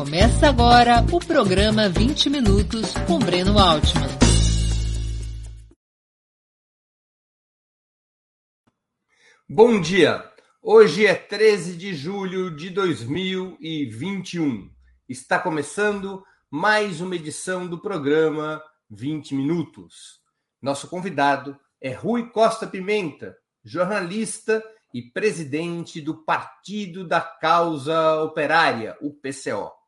Começa agora o programa 20 Minutos com Breno Altman. Bom dia! Hoje é 13 de julho de 2021. Está começando mais uma edição do programa 20 Minutos. Nosso convidado é Rui Costa Pimenta, jornalista e presidente do Partido da Causa Operária, o PCO.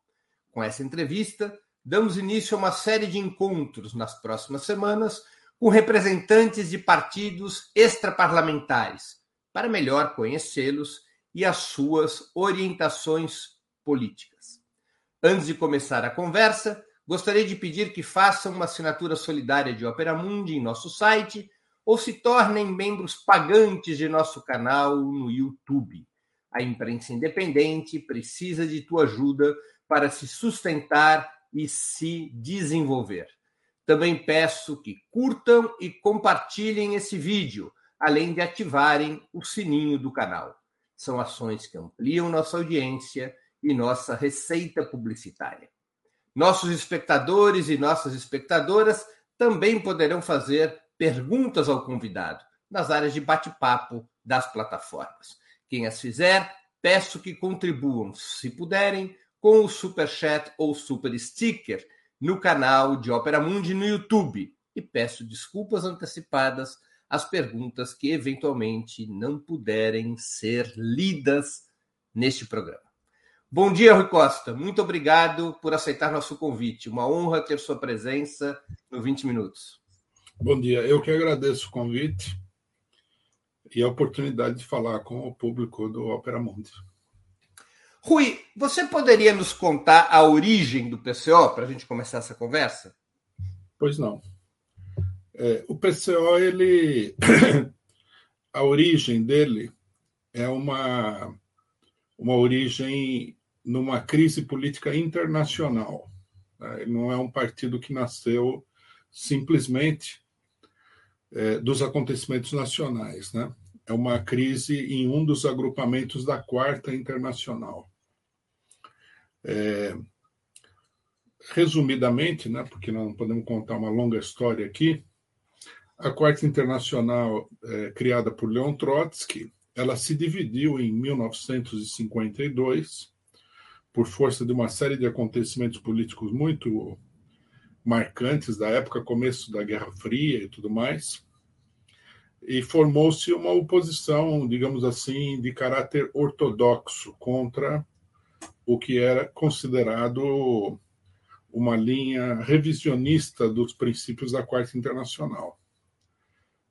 Com essa entrevista, damos início a uma série de encontros nas próximas semanas com representantes de partidos extraparlamentares, para melhor conhecê-los e as suas orientações políticas. Antes de começar a conversa, gostaria de pedir que façam uma assinatura solidária de Opera Mundi em nosso site ou se tornem membros pagantes de nosso canal no YouTube. A imprensa independente precisa de tua ajuda para se sustentar e se desenvolver. Também peço que curtam e compartilhem esse vídeo, além de ativarem o sininho do canal. São ações que ampliam nossa audiência e nossa receita publicitária. Nossos espectadores e nossas espectadoras também poderão fazer perguntas ao convidado nas áreas de bate-papo das plataformas. Quem as fizer, peço que contribuam, se puderem, com o super chat ou super sticker no canal de Opera Mundi no YouTube e peço desculpas antecipadas às perguntas que eventualmente não puderem ser lidas neste programa. Bom dia, Rui Costa. Muito obrigado por aceitar nosso convite. Uma honra ter sua presença no 20 Minutos. Bom dia, eu que agradeço o convite e a oportunidade de falar com o público do Opera Mundi. Rui, você poderia nos contar a origem do PCO para a gente começar essa conversa? Pois não. É, o PCO, ele, a origem dele é uma uma origem numa crise política internacional. Né? Ele não é um partido que nasceu simplesmente é, dos acontecimentos nacionais. Né? É uma crise em um dos agrupamentos da Quarta Internacional. É, resumidamente, né, porque não podemos contar uma longa história aqui, a Quarta Internacional, é, criada por Leon Trotsky, ela se dividiu em 1952 por força de uma série de acontecimentos políticos muito marcantes da época, começo da Guerra Fria e tudo mais. E formou-se uma oposição, digamos assim, de caráter ortodoxo contra o que era considerado uma linha revisionista dos princípios da Quarta Internacional.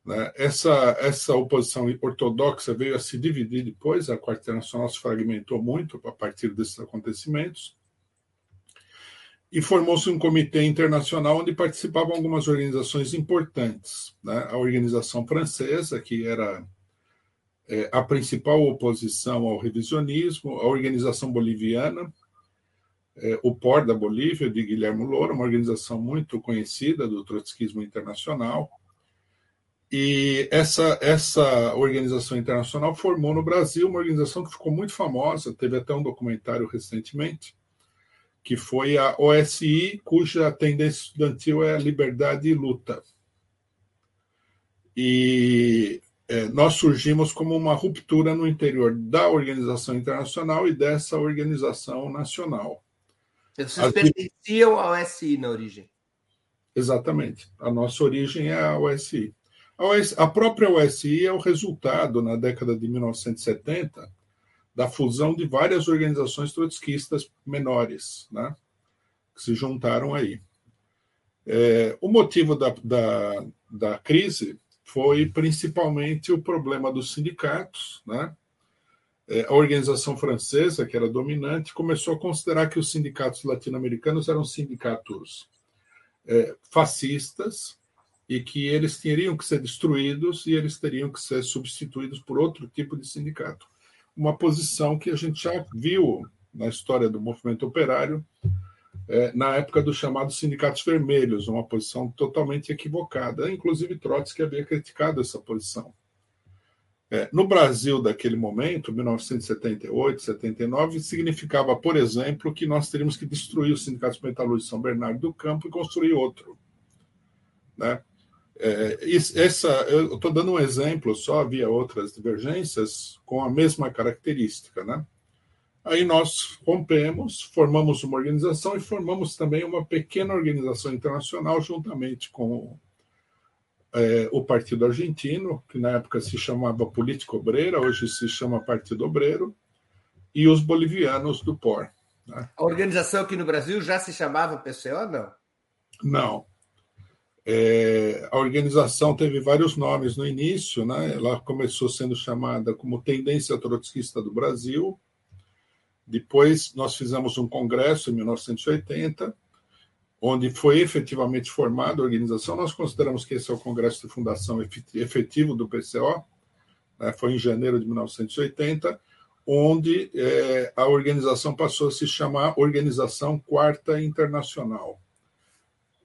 Né? Essa, essa oposição ortodoxa veio a se dividir depois, a Quarta Internacional se fragmentou muito a partir desses acontecimentos, e formou-se um comitê internacional onde participavam algumas organizações importantes. Né? A organização francesa, que era é, a principal oposição ao revisionismo, a organização boliviana, é, o POR da Bolívia, de Guilherme Loura, uma organização muito conhecida do trotskismo internacional. E essa, essa organização internacional formou no Brasil uma organização que ficou muito famosa, teve até um documentário recentemente, que foi a OSI, cuja tendência estudantil é a liberdade e luta. E nós surgimos como uma ruptura no interior da organização internacional e dessa organização nacional. Vocês As... pertenciam à OSI na origem? Exatamente. A nossa origem é a OSI. A, OSI, a própria OSI é o resultado, na década de 1970, da fusão de várias organizações trotskistas menores, né, que se juntaram aí. É, o motivo da, da, da, crise foi principalmente o problema dos sindicatos. Né? É, a organização francesa, que era dominante, começou a considerar que os sindicatos latino-americanos eram sindicatos é, fascistas e que eles teriam que ser destruídos e eles teriam que ser substituídos por outro tipo de sindicato uma posição que a gente já viu na história do movimento operário é, na época dos chamados sindicatos vermelhos, uma posição totalmente equivocada. Inclusive Trotsky havia criticado essa posição. É, no Brasil daquele momento, 1978, 79, significava, por exemplo, que nós teríamos que destruir o Sindicato de São Bernardo do Campo e construir outro. Né? É, essa, eu estou dando um exemplo, só havia outras divergências com a mesma característica. Né? Aí nós rompemos, formamos uma organização e formamos também uma pequena organização internacional juntamente com é, o Partido Argentino, que na época se chamava Política Obreira, hoje se chama Partido Obreiro, e os bolivianos do POR. Né? A organização aqui no Brasil já se chamava PCO, não? Não. É, a organização teve vários nomes no início, né? ela começou sendo chamada como Tendência Trotskista do Brasil, depois nós fizemos um congresso em 1980, onde foi efetivamente formada a organização. Nós consideramos que esse é o congresso de fundação efetivo do PCO, né? foi em janeiro de 1980, onde é, a organização passou a se chamar Organização Quarta Internacional.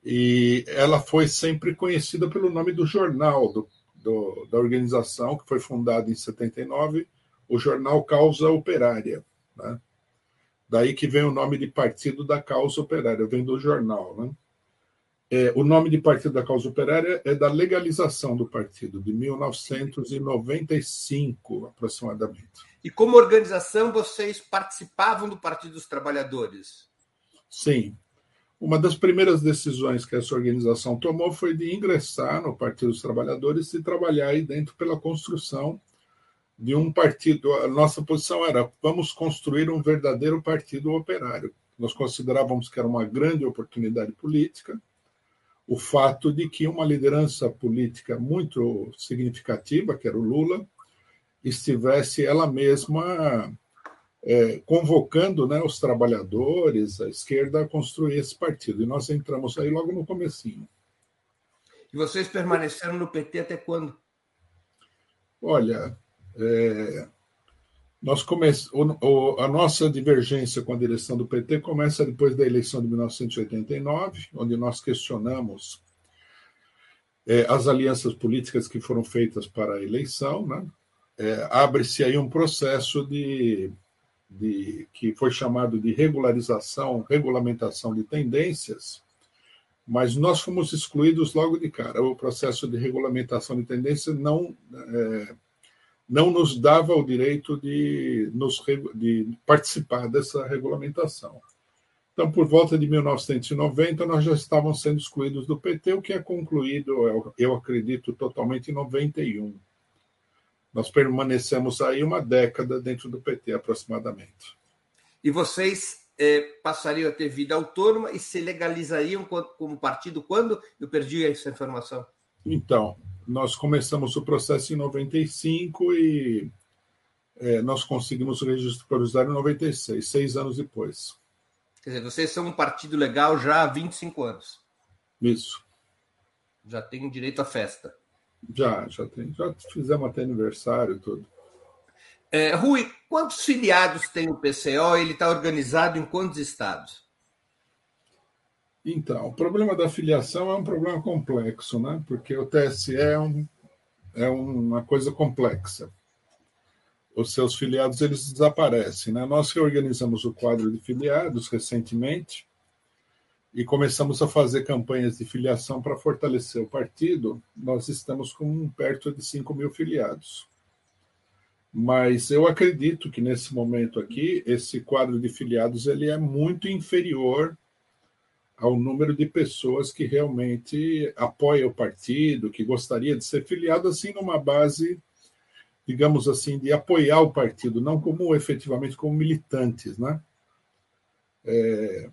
E ela foi sempre conhecida pelo nome do jornal do, do, da organização, que foi fundada em 79, o jornal Causa Operária. Né? Daí que vem o nome de Partido da Causa Operária, vem do jornal. Né? É, o nome de Partido da Causa Operária é da legalização do partido, de 1995, aproximadamente. E como organização, vocês participavam do Partido dos Trabalhadores? Sim. Uma das primeiras decisões que essa organização tomou foi de ingressar no Partido dos Trabalhadores e trabalhar aí dentro pela construção de um partido. A nossa posição era: vamos construir um verdadeiro partido operário. Nós considerávamos que era uma grande oportunidade política. O fato de que uma liderança política muito significativa, que era o Lula, estivesse ela mesma é, convocando né, os trabalhadores, a esquerda, a construir esse partido. E nós entramos aí logo no comecinho. E vocês permaneceram no PT até quando? Olha, é, nós come... O, a nossa divergência com a direção do PT começa depois da eleição de 1989, onde nós questionamos é, as alianças políticas que foram feitas para a eleição. Né? É, Abre-se aí um processo de, de, que foi chamado de regularização, regulamentação de tendências, mas nós fomos excluídos logo de cara. O processo de regulamentação de tendências não é, não nos dava o direito de, nos, de participar dessa regulamentação. Então, por volta de 1990, nós já estávamos sendo excluídos do PT, o que é concluído, eu, acredito, totalmente em 91. Nós permanecemos aí uma década dentro do PT, aproximadamente. E vocês eh, passariam a ter vida autônoma e se legalizariam como partido quando? Eu perdi essa informação. Então, nós começamos o processo em 95 e é, nós conseguimos o registro provisório em 96, seis anos depois. Quer dizer, vocês são um partido legal já há 25 anos. Isso. Já tem direito à festa. Já, já tem. Já fizemos até aniversário e tudo. É, Rui, quantos filiados tem o PCO? Ele está organizado em quantos estados? Então, o problema da filiação é um problema complexo, né? porque o TSE é, um, é uma coisa complexa. Os seus filiados eles desaparecem. Né? Nós reorganizamos o quadro de filiados recentemente e começamos a fazer campanhas de filiação para fortalecer o partido. Nós estamos com perto de 5 mil filiados. Mas eu acredito que nesse momento aqui, esse quadro de filiados ele é muito inferior ao número de pessoas que realmente apoia o partido, que gostaria de ser filiado assim numa base, digamos assim, de apoiar o partido, não como efetivamente como militantes, né? É,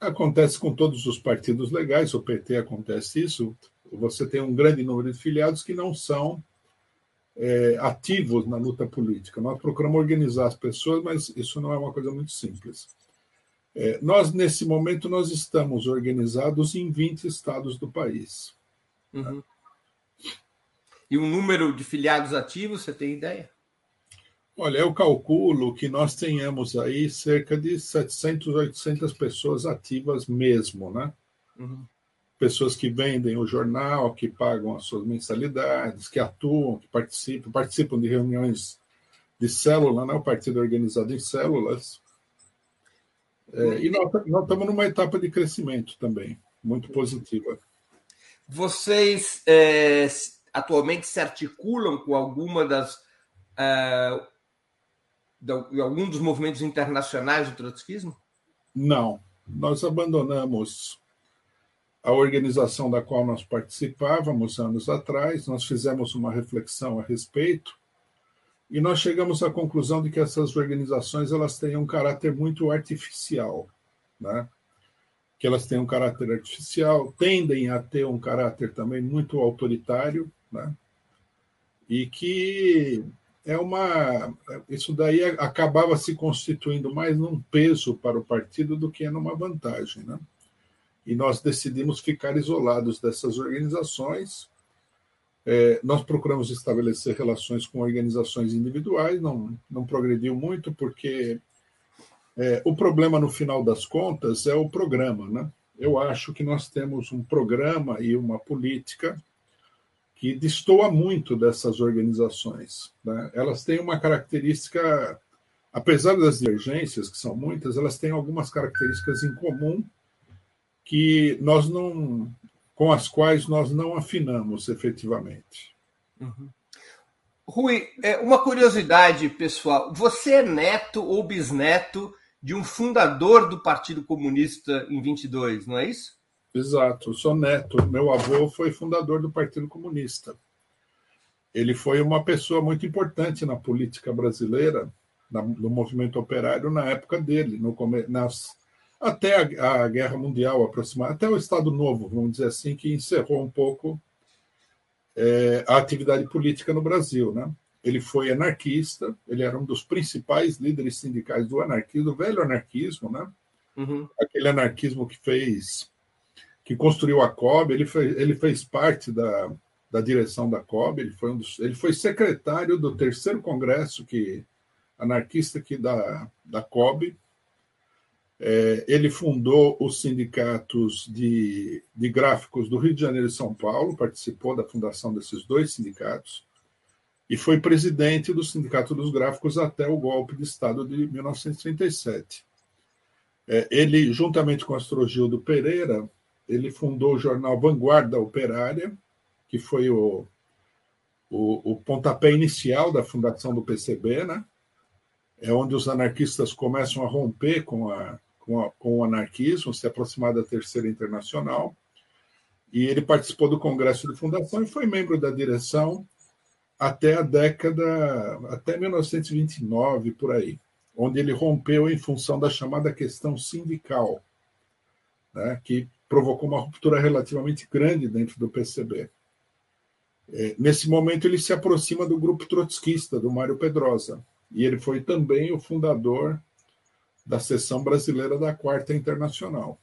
acontece com todos os partidos legais, o PT acontece isso. Você tem um grande número de filiados que não são é, ativos na luta política. Nós procuramos organizar as pessoas, mas isso não é uma coisa muito simples. É, nós, nesse momento, nós estamos organizados em 20 estados do país. Uhum. E o número de filiados ativos, você tem ideia? Olha, eu calculo que nós tenhamos aí cerca de 700, 800 pessoas ativas mesmo, né? Uhum. pessoas que vendem o jornal, que pagam as suas mensalidades, que atuam, que participam, participam de reuniões de célula, né? o partido é organizado em células. É, e nós, nós estamos numa etapa de crescimento também, muito positiva. Vocês é, atualmente se articulam com alguma das. Uh, de algum dos movimentos internacionais do trotskismo? Não. Nós abandonamos a organização da qual nós participávamos anos atrás, nós fizemos uma reflexão a respeito e nós chegamos à conclusão de que essas organizações elas têm um caráter muito artificial, né? que elas têm um caráter artificial, tendem a ter um caráter também muito autoritário, né? e que é uma isso daí acabava se constituindo mais num peso para o partido do que numa vantagem, né? E nós decidimos ficar isolados dessas organizações. É, nós procuramos estabelecer relações com organizações individuais, não não progrediu muito porque é, o problema no final das contas é o programa, né? Eu acho que nós temos um programa e uma política que destoa muito dessas organizações. Né? Elas têm uma característica, apesar das divergências, que são muitas, elas têm algumas características em comum que nós não, com as quais nós não afinamos efetivamente. Uhum. Rui, é, uma curiosidade pessoal: você é neto ou bisneto de um fundador do Partido Comunista em 22, não é isso? Exato, eu sou neto. Meu avô foi fundador do Partido Comunista. Ele foi uma pessoa muito importante na política brasileira, no movimento operário, na época dele, no, nas, até a, a Guerra Mundial aproximada, até o Estado Novo, vamos dizer assim, que encerrou um pouco é, a atividade política no Brasil. Né? Ele foi anarquista, ele era um dos principais líderes sindicais do anarquismo, do velho anarquismo, né? Uhum. aquele anarquismo que fez que construiu a COB, ele, foi, ele fez parte da, da direção da COB, ele foi, um dos, ele foi secretário do terceiro congresso que anarquista aqui da, da COB. É, ele fundou os sindicatos de, de gráficos do Rio de Janeiro e São Paulo, participou da fundação desses dois sindicatos e foi presidente do Sindicato dos Gráficos até o golpe de Estado de 1937. É, ele, juntamente com Astrogildo Pereira, ele fundou o jornal Vanguarda Operária, que foi o, o, o pontapé inicial da fundação do PCB, né? É onde os anarquistas começam a romper com, a, com, a, com o anarquismo, se aproximar da Terceira Internacional. E ele participou do Congresso de Fundação e foi membro da direção até a década, até 1929, por aí, onde ele rompeu em função da chamada questão sindical, né, que provocou uma ruptura relativamente grande dentro do PCB. É, nesse momento, ele se aproxima do grupo trotskista, do Mário Pedrosa, e ele foi também o fundador da seção brasileira da Quarta Internacional.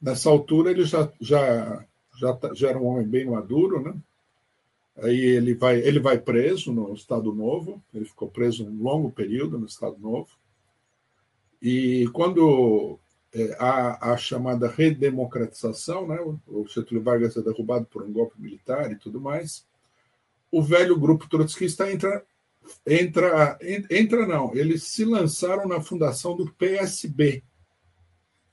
Nessa altura, ele já, já, já, tá, já era um homem bem maduro, né? Aí ele vai, ele vai preso no Estado Novo, ele ficou preso um longo período no Estado Novo. E quando é, a, a, chamada redemocratização, né? o Getúlio Vargas é derrubado por um golpe militar e tudo mais, o velho grupo trotskista entra, entra, entra não, eles se lançaram na fundação do PSB.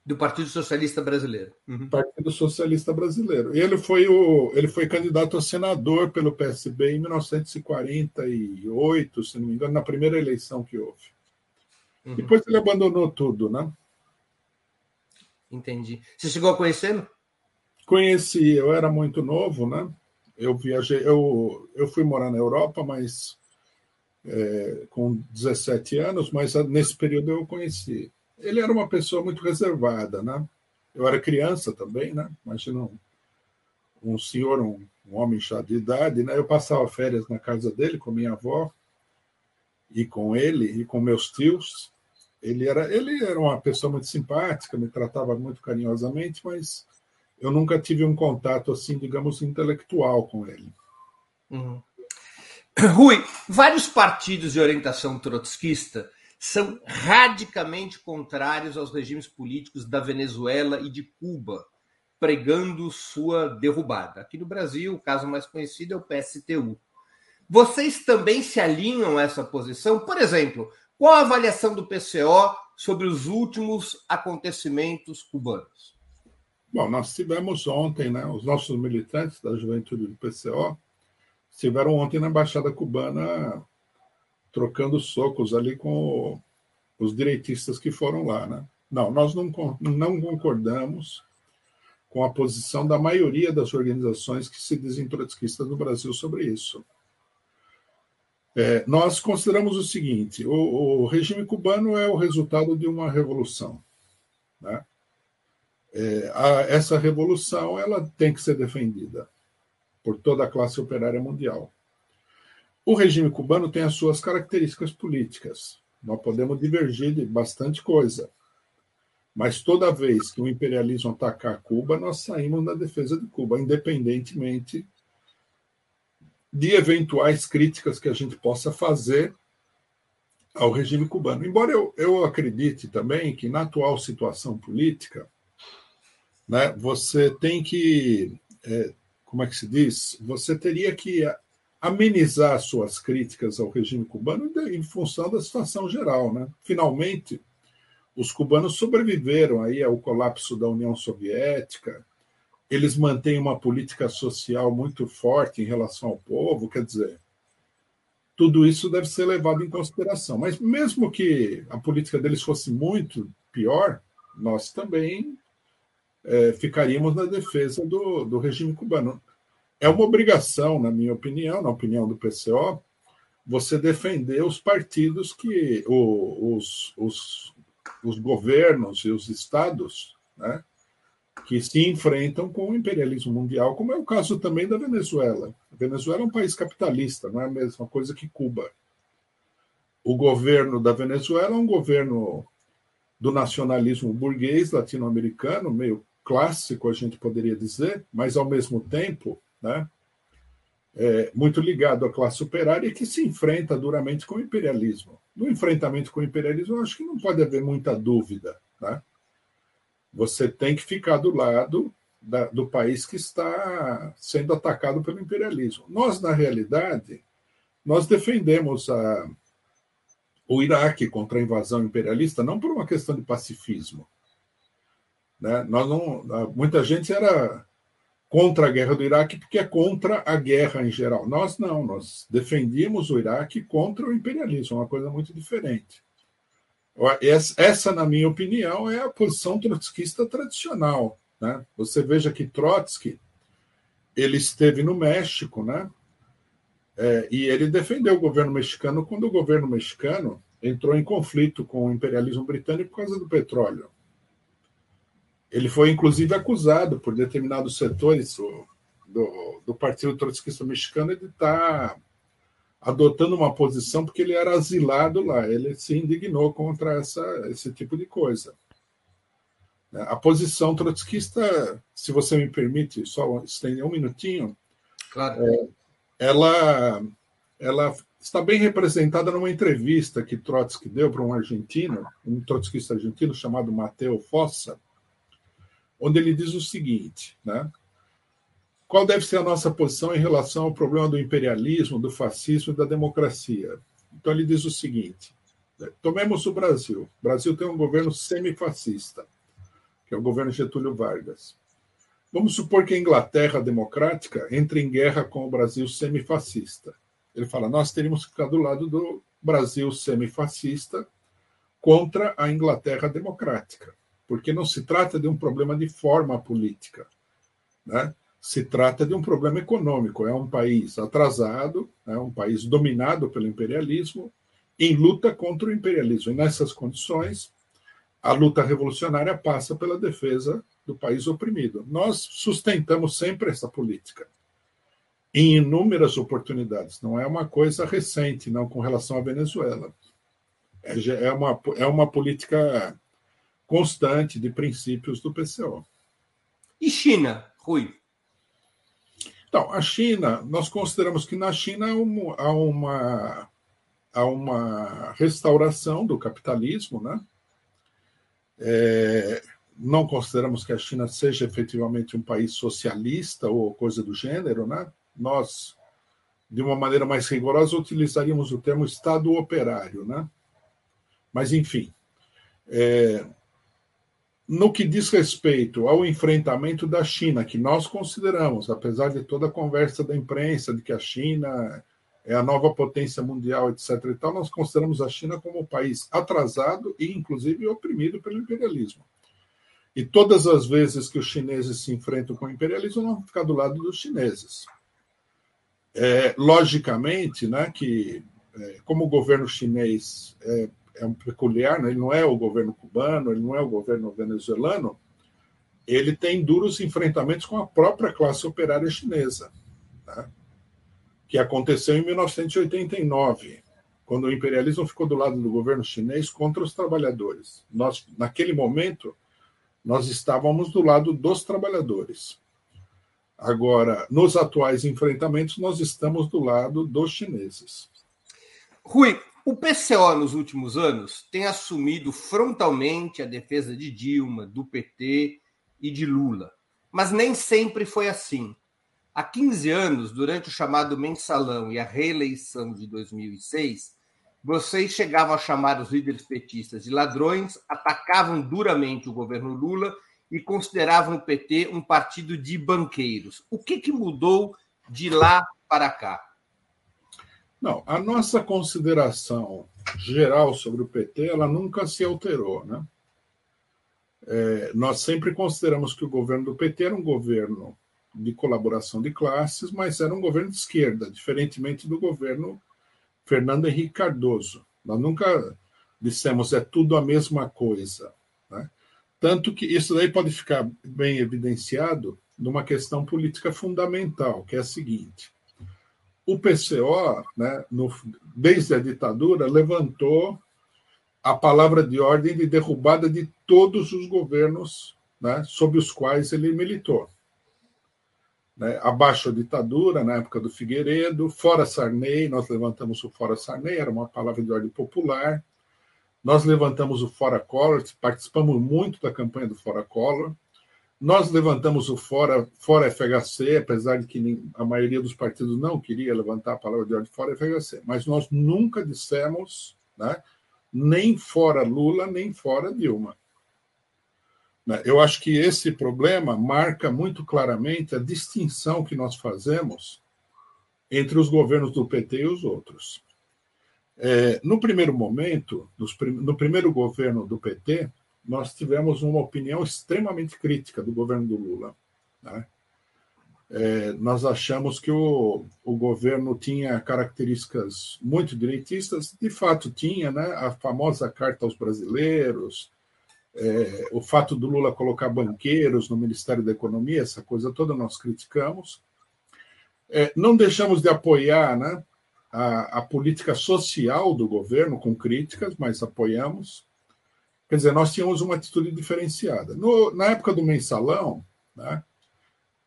Do Partido Socialista Brasileiro. Uhum. Partido Socialista Brasileiro. E ele foi, o, ele foi candidato a senador pelo PSB em 1948, se não me engano, na primeira eleição que houve. Uhum. Depois ele abandonou tudo, né? Entendi. Você chegou a conhecê-lo? Conheci, eu era muito novo, né? Eu viajei, eu, eu fui morar na Europa, mas é, com 17 anos, mas nesse período eu conheci. Ele era uma pessoa muito reservada, né? Eu era criança também, né? Imagina um, um senhor, um, um homem já de idade, né? Eu passava férias na casa dele com minha avó e com ele e com meus tios. Ele era, ele era uma pessoa muito simpática, me tratava muito carinhosamente, mas eu nunca tive um contato assim, digamos, intelectual com ele. Uhum. Rui, vários partidos de orientação trotskista são radicalmente contrários aos regimes políticos da Venezuela e de Cuba, pregando sua derrubada. Aqui no Brasil, o caso mais conhecido é o PSTU. Vocês também se alinham a essa posição? Por exemplo, qual a avaliação do PCO sobre os últimos acontecimentos cubanos? Bom, nós tivemos ontem, né, os nossos militantes da juventude do PCO estiveram ontem na Embaixada Cubana trocando socos ali com os direitistas que foram lá. Né? Não, nós não, não concordamos com a posição da maioria das organizações que se dizem trotskistas no Brasil sobre isso. É, nós consideramos o seguinte: o, o, regime cubano é o resultado de uma revolução. Né? É, a, essa revolução ela tem que ser defendida por toda a classe operária mundial. O regime cubano tem as suas características políticas. Nós podemos divergir de bastante coisa. Mas toda vez que o imperialismo atacar Cuba, nós saímos na defesa de Cuba, independentemente de eventuais críticas que a gente possa fazer ao regime cubano. Embora eu, eu acredite também que, na atual situação política, né, você tem que, é, como é que se diz? Você teria que amenizar suas críticas ao regime cubano em função da situação geral. Né? Finalmente, os cubanos sobreviveram aí ao colapso da União Soviética, eles mantêm uma política social muito forte em relação ao povo, quer dizer, tudo isso deve ser levado em consideração. Mas mesmo que a política deles fosse muito pior, nós também é, ficaríamos na defesa do, do regime cubano. É uma obrigação, na minha opinião, na opinião do PCO, você defender os partidos que os, os, os governos e os estados né, que se enfrentam com o imperialismo mundial, como é o caso também da Venezuela. A Venezuela é um país capitalista, não é a mesma coisa que Cuba. O governo da Venezuela é um governo do nacionalismo burguês latino-americano, meio clássico, a gente poderia dizer, mas ao mesmo tempo né? É, muito ligado à classe operária que se enfrenta duramente com o imperialismo. No enfrentamento com o imperialismo, eu acho que não pode haver muita dúvida. Né? Você tem que ficar do lado da, do país que está sendo atacado pelo imperialismo. Nós, na realidade, nós defendemos a, o Iraque contra a invasão imperialista não por uma questão de pacifismo. Né? Nós não, muita gente era contra a guerra do Iraque porque é contra a guerra em geral. Nós não, nós defendíamos o Iraque contra o imperialismo, uma coisa muito diferente. Essa, na minha opinião, é a posição trotskista tradicional. Né? Você veja que Trotsky ele esteve no México, né? É, e ele defendeu o governo mexicano quando o governo mexicano entrou em conflito com o imperialismo britânico por causa do petróleo. Ele foi, inclusive, acusado por determinados setores do, do Partido Trotskista Mexicano de estar tá adotando uma posição porque ele era asilado lá. Ele se indignou contra essa, esse tipo de coisa. A posição trotskista, se você me permite, só estender um minutinho, claro. É, ela, ela está bem representada numa entrevista que Trotsky deu para um argentino, um trotskista argentino chamado Mateo Fossa, onde ele diz o seguinte, né? Qual deve ser a nossa posição em relação ao problema do imperialismo, do fascismo e da democracia? Então ele diz o seguinte: né? tomemos o Brasil. O Brasil tem um governo semifascista, que é o governo Getúlio Vargas. Vamos supor que a Inglaterra democrática entre em guerra com o Brasil semifascista. Ele fala: nós teríamos que ficar do lado do Brasil semifascista contra a Inglaterra democrática porque não se trata de um problema de forma política, né? se trata de um problema econômico. É um país atrasado, é um país dominado pelo imperialismo, em luta contra o imperialismo. E nessas condições, a luta revolucionária passa pela defesa do país oprimido. Nós sustentamos sempre essa política, em inúmeras oportunidades. Não é uma coisa recente, não com relação à Venezuela. É, é uma, é uma política constante de princípios do PCO. E China, Rui? Então, a China, nós consideramos que na China há uma, há uma restauração do capitalismo, né? É, não consideramos que a China seja efetivamente um país socialista ou coisa do gênero, né? Nós, de uma maneira mais rigorosa, utilizaríamos o termo Estado operário, né? Mas, enfim, é, no que diz respeito ao enfrentamento da China, que nós consideramos, apesar de toda a conversa da imprensa de que a China é a nova potência mundial, etc. E tal, nós consideramos a China como um país atrasado e, inclusive, oprimido pelo imperialismo. E todas as vezes que os chineses se enfrentam com o imperialismo, vão ficar do lado dos chineses. É, logicamente, né, que é, como o governo chinês é, é um peculiar, né, ele não é o governo cubano, ele não é o governo venezuelano, ele tem duros enfrentamentos com a própria classe operária chinesa, né, que aconteceu em 1989, quando o imperialismo ficou do lado do governo chinês contra os trabalhadores. Nós, naquele momento, nós estávamos do lado dos trabalhadores. Agora, nos atuais enfrentamentos, nós estamos do lado dos chineses. Rui, o PCO nos últimos anos tem assumido frontalmente a defesa de Dilma, do PT e de Lula. Mas nem sempre foi assim. Há 15 anos, durante o chamado mensalão e a reeleição de 2006, vocês chegavam a chamar os líderes petistas de ladrões, atacavam duramente o governo Lula e consideravam o PT um partido de banqueiros. O que, que mudou de lá para cá? Não, a nossa consideração geral sobre o PT ela nunca se alterou, né? É, nós sempre consideramos que o governo do PT era um governo de colaboração de classes, mas era um governo de esquerda, diferentemente do governo Fernando Henrique Cardoso. Nós nunca dissemos é tudo a mesma coisa. Né? Tanto que isso daí pode ficar bem evidenciado numa questão política fundamental, que é a seguinte: o PCO, né, no, desde a ditadura, levantou a palavra de ordem de derrubada de todos os governos né, sob os quais ele militou né, abaixo a ditadura, na época do Figueiredo, fora Sarney, nós levantamos o fora Sarney, era uma palavra de ordem popular. Nós levantamos o fora Collor, participamos muito da campanha do fora Collor. Nós levantamos o fora, fora FHC, apesar de que a maioria dos partidos não queria levantar a palavra de ordem fora FHC, mas nós nunca dissemos né, nem fora Lula, nem fora Dilma. Né? Eu acho que esse problema marca muito claramente a distinção que nós fazemos entre os governos do PT e os outros. É, no primeiro momento, no primeiro governo do PT, nós tivemos uma opinião extremamente crítica do governo do Lula. Né? É, nós achamos que o, o governo tinha características muito direitistas, de fato tinha, né? a famosa carta aos brasileiros, é, o fato do Lula colocar banqueiros no Ministério da Economia, essa coisa toda nós criticamos. É, não deixamos de apoiar né, a, a, política social do governo com críticas, mas apoiamos. Quer dizer, nós tínhamos uma atitude diferenciada. No, na época do mensalão, né,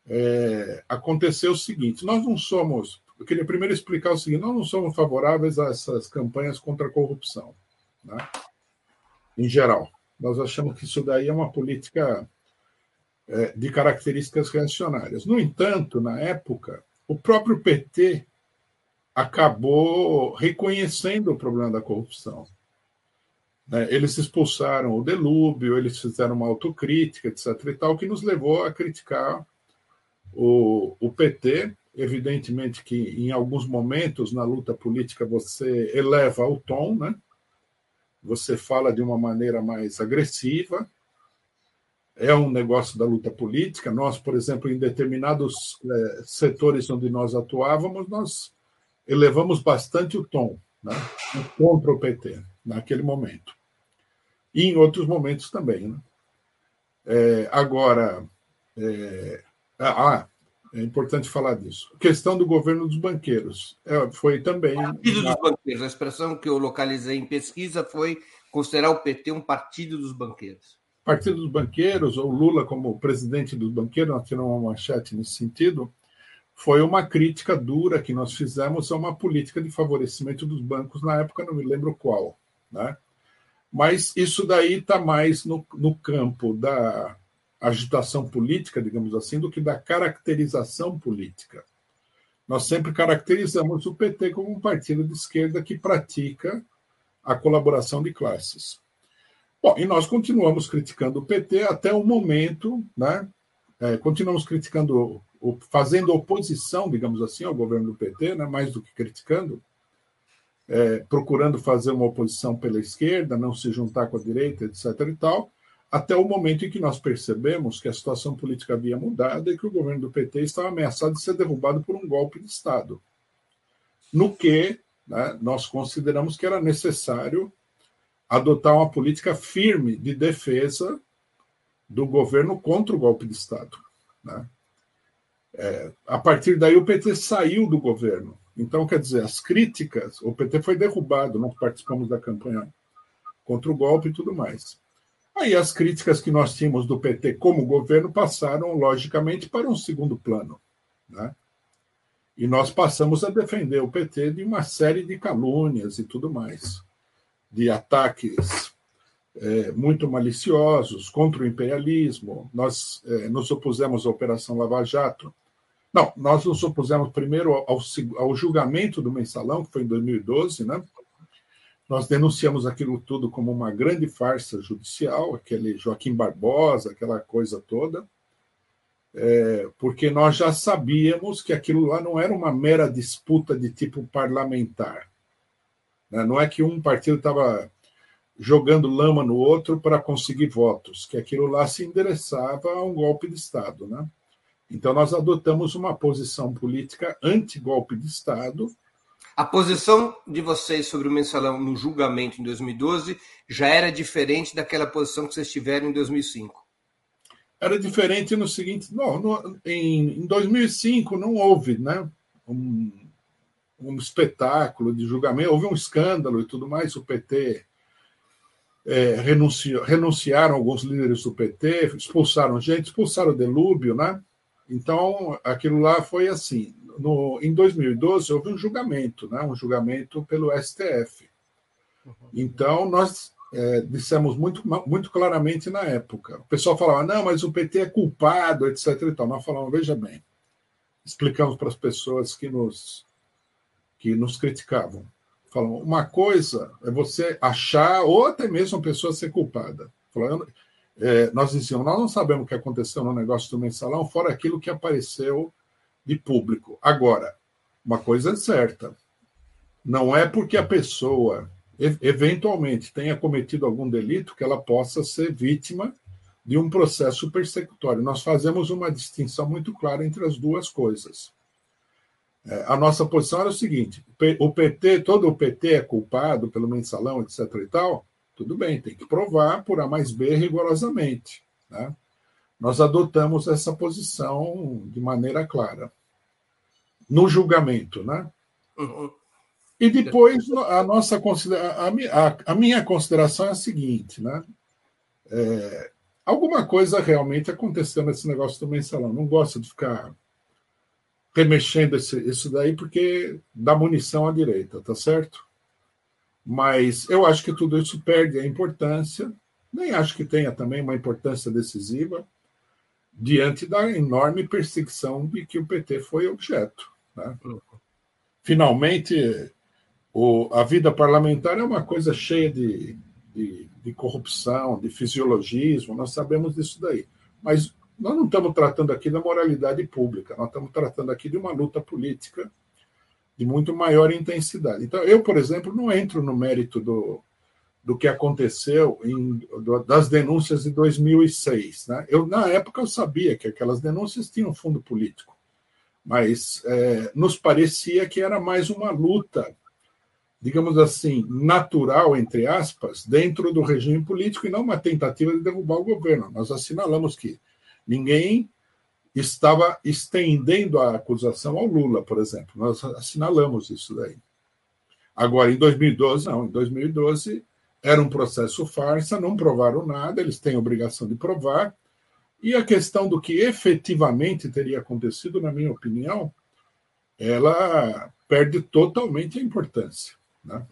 é, aconteceu o seguinte: nós não somos. Eu queria primeiro explicar o seguinte: nós não somos favoráveis a essas campanhas contra a corrupção, né, em geral. Nós achamos que isso daí é uma política é, de características reacionárias. No entanto, na época, o próprio PT acabou reconhecendo o problema da corrupção. Né? Eles expulsaram o Delúbio, eles fizeram uma autocrítica, etc. e tal, que nos levou a criticar o, o PT. Evidentemente que em alguns momentos na luta política você eleva o tom, né? você fala de uma maneira mais agressiva. É um negócio da luta política. Nós, por exemplo, em determinados é, setores onde nós atuávamos, nós elevamos bastante o tom né, contra o PT naquele momento. E em outros momentos também. Né? É, agora, é, ah, é importante falar disso. A questão do governo dos banqueiros é, foi também. Partido dos banqueiros. A expressão que eu localizei em pesquisa foi considerar o PT um partido dos banqueiros. Partido dos banqueiros, ou Lula como presidente dos banqueiros, nós tiramos uma manchete nesse sentido, foi uma crítica dura que nós fizemos a uma política de favorecimento dos bancos na época, não me lembro qual. Né? Mas isso daí está mais no, no campo da agitação política, digamos assim, do que da caracterização política. Nós sempre caracterizamos o PT como um partido de esquerda que pratica a colaboração de classes. Bom, e nós continuamos criticando o PT até o momento, né? É, continuamos criticando, fazendo oposição, digamos assim, ao governo do PT, né? mais do que criticando, é, procurando fazer uma oposição pela esquerda, não se juntar com a direita, etc. e tal, até o momento em que nós percebemos que a situação política havia mudado e que o governo do PT estava ameaçado de ser derrubado por um golpe de Estado. No que né, nós consideramos que era necessário adotar uma política firme de defesa do governo contra o golpe de Estado. Né? É, a partir daí, o PT saiu do governo. Então, quer dizer, as críticas, o PT foi derrubado, nós participamos da campanha contra o golpe e tudo mais. Aí as críticas que nós tínhamos do PT como governo passaram, logicamente, para um segundo plano. Né? E nós passamos a defender o PT de uma série de calúnias e tudo mais, de ataques é, muito maliciosos contra o imperialismo. Nós é, nos opusemos à Operação Lava Jato, não, nós nos opusemos primeiro ao, ao, julgamento do mensalão, que foi em 2012, né? Nós denunciamos aquilo tudo como uma grande farsa judicial, aquele Joaquim Barbosa, aquela coisa toda, é, porque nós já sabíamos que aquilo lá não era uma mera disputa de tipo parlamentar. Né? Não é que um partido estava jogando lama no outro para conseguir votos, que aquilo lá se endereçava a um golpe de Estado. Né? Então, nós adotamos uma posição política anti-golpe de Estado. A posição de vocês sobre o mensalão no julgamento em 2012 já era diferente daquela posição que vocês tiveram em 2005? Era diferente no seguinte: não, no, em, em 2005 não houve né, um, um espetáculo de julgamento, houve um escândalo e tudo mais. O PT é, renunciou, renunciaram alguns líderes do PT, expulsaram gente, expulsaram o Delúbio, né? Então, aquilo lá foi assim. No, em 2012, houve um julgamento, né? um julgamento pelo STF. Uhum. Então, nós é, dissemos muito, muito claramente na época. O pessoal falava, não, mas o PT é culpado, etc. E tal. Nós falamos, veja bem, explicamos para as pessoas que nos, que nos criticavam. Falamos, uma coisa é você achar, ou até mesmo a pessoa ser culpada. Falando, é, nós dizíamos, nós não sabemos o que aconteceu no negócio do mensalão, fora aquilo que apareceu de público. Agora, uma coisa é certa, não é porque a pessoa eventualmente tenha cometido algum delito que ela possa ser vítima de um processo persecutório. Nós fazemos uma distinção muito clara entre as duas coisas. É, a nossa posição era o seguinte: o PT, todo o PT é culpado pelo mensalão, etc. e tal, tudo bem, tem que provar por A mais B rigorosamente. Né? Nós adotamos essa posição de maneira clara. No julgamento, né? Uhum. E depois a nossa a, a, minha consideração é a seguinte, né? É, alguma coisa realmente aconteceu nesse negócio do mensalão. Não gosto de ficar remexendo esse, isso daí porque dá munição à direita, tá certo? Mas eu acho que tudo isso perde a importância, nem acho que tenha também uma importância decisiva, diante da enorme perseguição de que o PT foi objeto. Né? Finalmente, o, a vida parlamentar é uma coisa cheia de, de, de corrupção, de fisiologismo, nós sabemos disso daí. Mas nós não estamos tratando aqui da moralidade pública, nós estamos tratando aqui de uma luta política de muito maior intensidade. Então, eu, por exemplo, não entro no mérito do, do que aconteceu em, do, das denúncias de 2006. Né? Eu, na época, eu sabia que aquelas denúncias tinham fundo político, mas é, nos parecia que era mais uma luta, digamos assim, natural, entre aspas, dentro do regime político e não uma tentativa de derrubar o governo. Nós assinalamos que ninguém estava estendendo a acusação ao Lula, por exemplo. Nós assinalamos isso daí. Agora, em 2012, não. Em 2012, era um processo farsa, não provaram nada, eles têm obrigação de provar. E a questão do que efetivamente teria acontecido, na minha opinião, ela perde totalmente a importância. Né?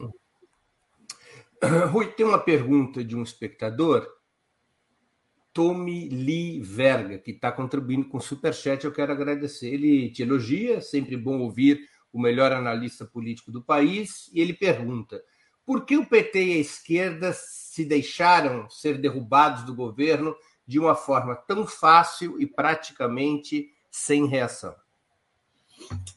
Rui, tem uma pergunta de um espectador, Tommy Lee Verga, que está contribuindo com o Superchat. Eu quero agradecer. Ele te elogia, sempre bom ouvir o melhor analista político do país, e ele pergunta: por que o PT e a esquerda se deixaram ser derrubados do governo de uma forma tão fácil e praticamente sem reação?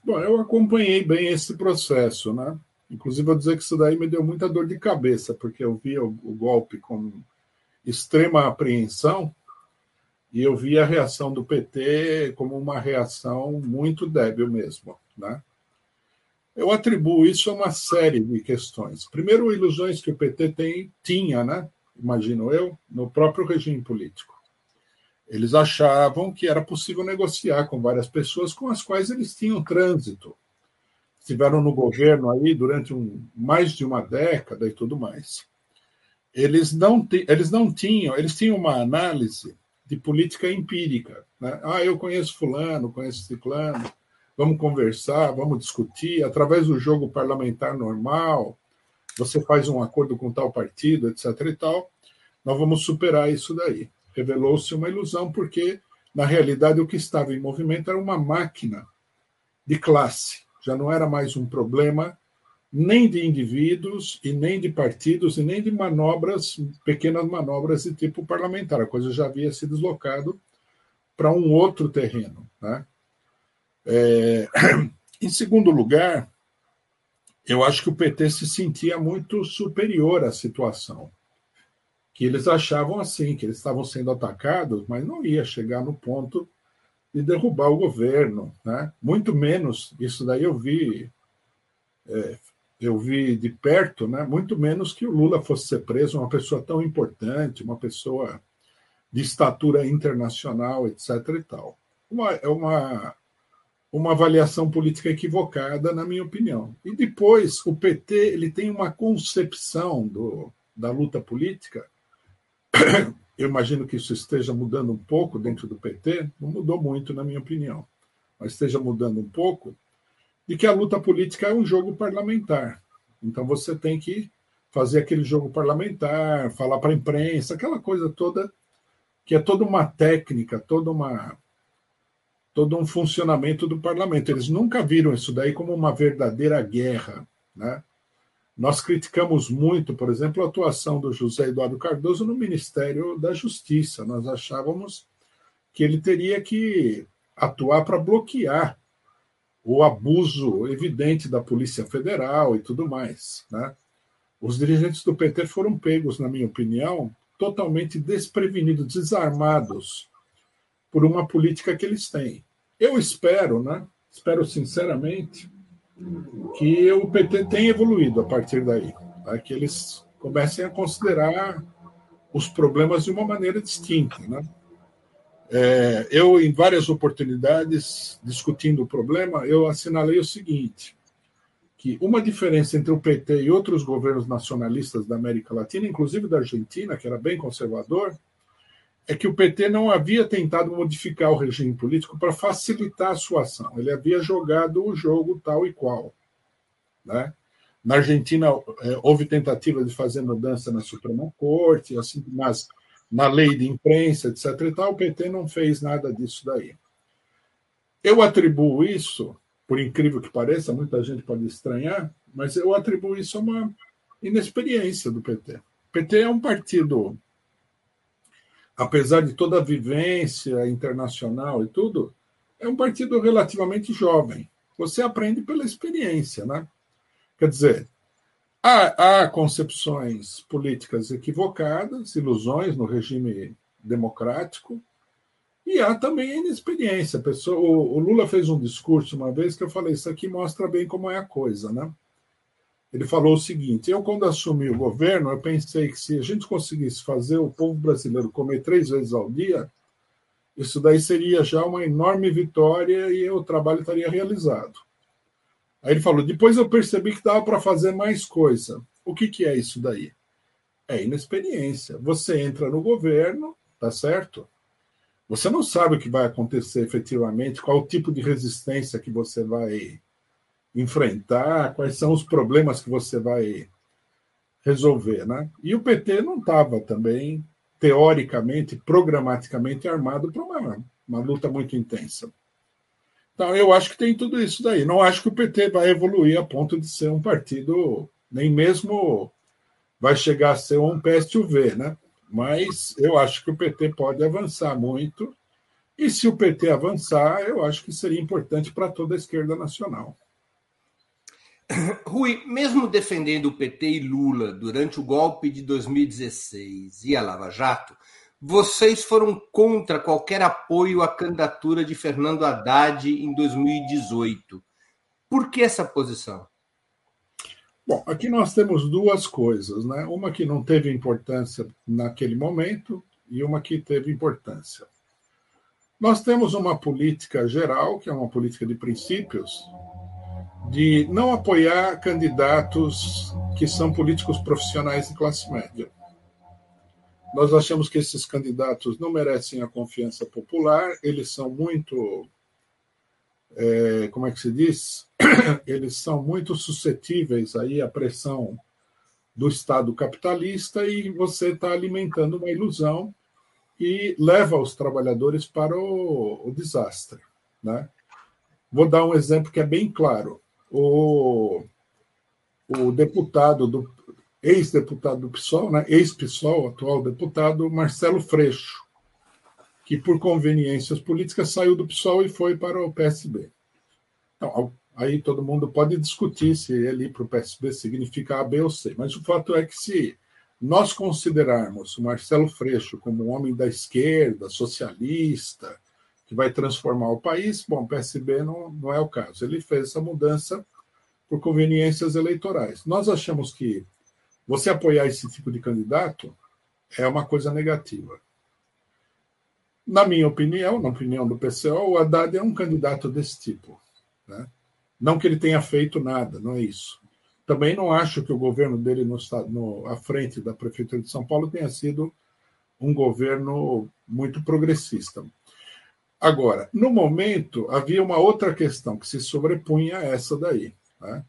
Bom, eu acompanhei bem esse processo, né? Inclusive, vou dizer que isso daí me deu muita dor de cabeça, porque eu via o, o golpe com extrema apreensão e eu via a reação do PT como uma reação muito débil mesmo, né? Eu atribuo isso a uma série de questões. Primeiro, ilusões que o PT tem, tinha, né? imagino eu, no próprio regime político. Eles achavam que era possível negociar com várias pessoas com as quais eles tinham trânsito. Estiveram no governo aí durante um, mais de uma década e tudo mais. Eles não, eles não tinham, eles tinham uma análise de política empírica. Né? Ah, eu conheço fulano, conheço ciclano, vamos conversar, vamos discutir, através do jogo parlamentar normal, você faz um acordo com tal partido, etc. e tal, nós vamos superar isso daí revelou-se uma ilusão, porque, na realidade, o que estava em movimento era uma máquina de classe. Já não era mais um problema nem de indivíduos, e nem de partidos, e nem de manobras, pequenas manobras de tipo parlamentar. A coisa já havia se deslocado para um outro terreno. Né? É... Em segundo lugar, eu acho que o PT se sentia muito superior à situação que eles achavam assim, que eles estavam sendo atacados, mas não ia chegar no ponto de derrubar o governo, né? Muito menos, isso daí eu vi, é, eu vi de perto, né? Muito menos que o Lula fosse ser preso, uma pessoa tão importante, uma pessoa de estatura internacional, etc. e tal. Uma, é uma uma avaliação política equivocada, na minha opinião. E depois, o PT ele tem uma concepção do, da luta política eu imagino que isso esteja mudando um pouco dentro do PT, não mudou muito, na minha opinião, mas esteja mudando um pouco, de que a luta política é um jogo parlamentar. Então você tem que fazer aquele jogo parlamentar, falar para a imprensa, aquela coisa toda que é toda uma técnica, toda uma todo um funcionamento do parlamento. Eles nunca viram isso daí como uma verdadeira guerra, né? Nós criticamos muito, por exemplo, a atuação do José Eduardo Cardoso no Ministério da Justiça. Nós achávamos que ele teria que atuar para bloquear o abuso evidente da Polícia Federal e tudo mais. Né? Os dirigentes do PT foram pegos, na minha opinião, totalmente desprevenidos, desarmados por uma política que eles têm. Eu espero, né? Espero sinceramente que o PT tem evoluído a partir daí, tá? que eles comecem a considerar os problemas de uma maneira distinta. Né? É, eu, em várias oportunidades, discutindo o problema, eu assinalei o seguinte, que uma diferença entre o PT e outros governos nacionalistas da América Latina, inclusive da Argentina, que era bem conservador, é que o PT não havia tentado modificar o regime político para facilitar a sua ação. Ele havia jogado o jogo tal e qual. Né? Na Argentina, é, houve tentativa de fazer mudança na Suprema Corte, assim, mas na lei de imprensa, etc. E tal, o PT não fez nada disso daí. Eu atribuo isso, por incrível que pareça, muita gente pode estranhar, mas eu atribuo isso a uma inexperiência do PT. O PT é um partido apesar de toda a vivência internacional e tudo, é um partido relativamente jovem. Você aprende pela experiência, né? Quer dizer, há, há concepções políticas equivocadas, ilusões no regime democrático, e há também a inexperiência. O, o Lula fez um discurso uma vez que eu falei: Isso aqui mostra bem como é a coisa, né? Ele falou o seguinte: eu, quando assumi o governo, eu pensei que se a gente conseguisse fazer o povo brasileiro comer três vezes ao dia, isso daí seria já uma enorme vitória e o trabalho estaria realizado. Aí ele falou: depois eu percebi que dava para fazer mais coisa. O que, que é isso daí? É inexperiência. Você entra no governo, tá certo? Você não sabe o que vai acontecer efetivamente, qual o tipo de resistência que você vai enfrentar, quais são os problemas que você vai resolver, né? E o PT não estava também teoricamente, programaticamente armado para uma, uma luta muito intensa. Então, eu acho que tem tudo isso daí. Não acho que o PT vai evoluir a ponto de ser um partido, nem mesmo vai chegar a ser um PSUV, né? Mas eu acho que o PT pode avançar muito. E se o PT avançar, eu acho que seria importante para toda a esquerda nacional. Rui, mesmo defendendo o PT e Lula durante o golpe de 2016 e a Lava Jato, vocês foram contra qualquer apoio à candidatura de Fernando Haddad em 2018. Por que essa posição? Bom, aqui nós temos duas coisas, né? Uma que não teve importância naquele momento e uma que teve importância. Nós temos uma política geral, que é uma política de princípios, de não apoiar candidatos que são políticos profissionais de classe média. Nós achamos que esses candidatos não merecem a confiança popular, eles são muito. É, como é que se diz? Eles são muito suscetíveis aí à pressão do Estado capitalista e você está alimentando uma ilusão e leva os trabalhadores para o, o desastre. Né? Vou dar um exemplo que é bem claro o, o deputado do ex-deputado do PSOL, né, ex-PSOL, atual deputado Marcelo Freixo, que por conveniências políticas saiu do PSOL e foi para o PSB. Então, aí todo mundo pode discutir se ele ir para o PSB significa A, B ou C, mas o fato é que se nós considerarmos o Marcelo Freixo como um homem da esquerda, socialista, que vai transformar o país. Bom, o PSB não, não é o caso. Ele fez essa mudança por conveniências eleitorais. Nós achamos que você apoiar esse tipo de candidato é uma coisa negativa. Na minha opinião, na opinião do PCO, o Haddad é um candidato desse tipo. Né? Não que ele tenha feito nada, não é isso. Também não acho que o governo dele no, no, à frente da Prefeitura de São Paulo tenha sido um governo muito progressista. Agora, no momento, havia uma outra questão que se sobrepunha a essa daí, né?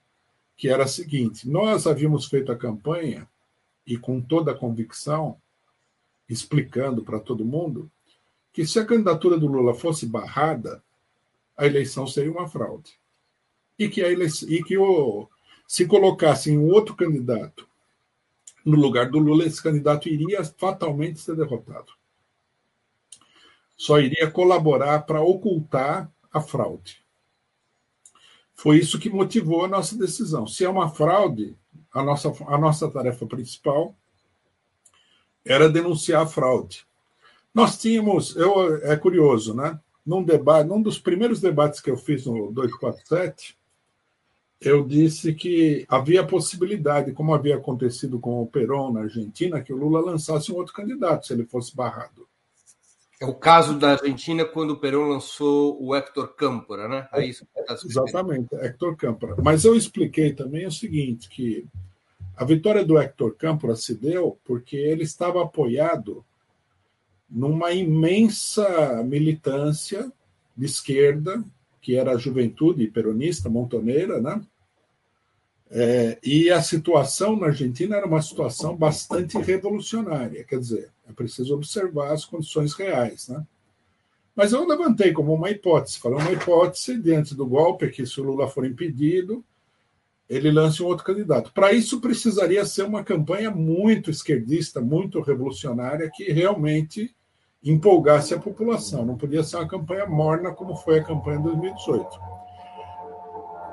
Que era a seguinte: nós havíamos feito a campanha, e com toda a convicção, explicando para todo mundo, que se a candidatura do Lula fosse barrada, a eleição seria uma fraude. E que, a eleição, e que o, se colocasse um outro candidato no lugar do Lula, esse candidato iria fatalmente ser derrotado só iria colaborar para ocultar a fraude. Foi isso que motivou a nossa decisão. Se é uma fraude, a nossa, a nossa tarefa principal era denunciar a fraude. Nós tínhamos, eu, é curioso, né? Num debate, num dos primeiros debates que eu fiz no 247, eu disse que havia possibilidade, como havia acontecido com o Perón na Argentina, que o Lula lançasse um outro candidato se ele fosse barrado. É o caso da Argentina quando o Perón lançou o Héctor Câmpora, né? É isso tá Exatamente, Héctor Câmpora. Mas eu expliquei também o seguinte, que a vitória do Héctor Câmpora se deu porque ele estava apoiado numa imensa militância de esquerda, que era a juventude peronista, montoneira, né? É, e a situação na Argentina era uma situação bastante revolucionária, quer dizer, é preciso observar as condições reais. Né? Mas eu levantei como uma hipótese, falei uma hipótese diante do golpe, que se o Lula for impedido, ele lance um outro candidato. Para isso, precisaria ser uma campanha muito esquerdista, muito revolucionária, que realmente empolgasse a população. Não podia ser uma campanha morna como foi a campanha de 2018.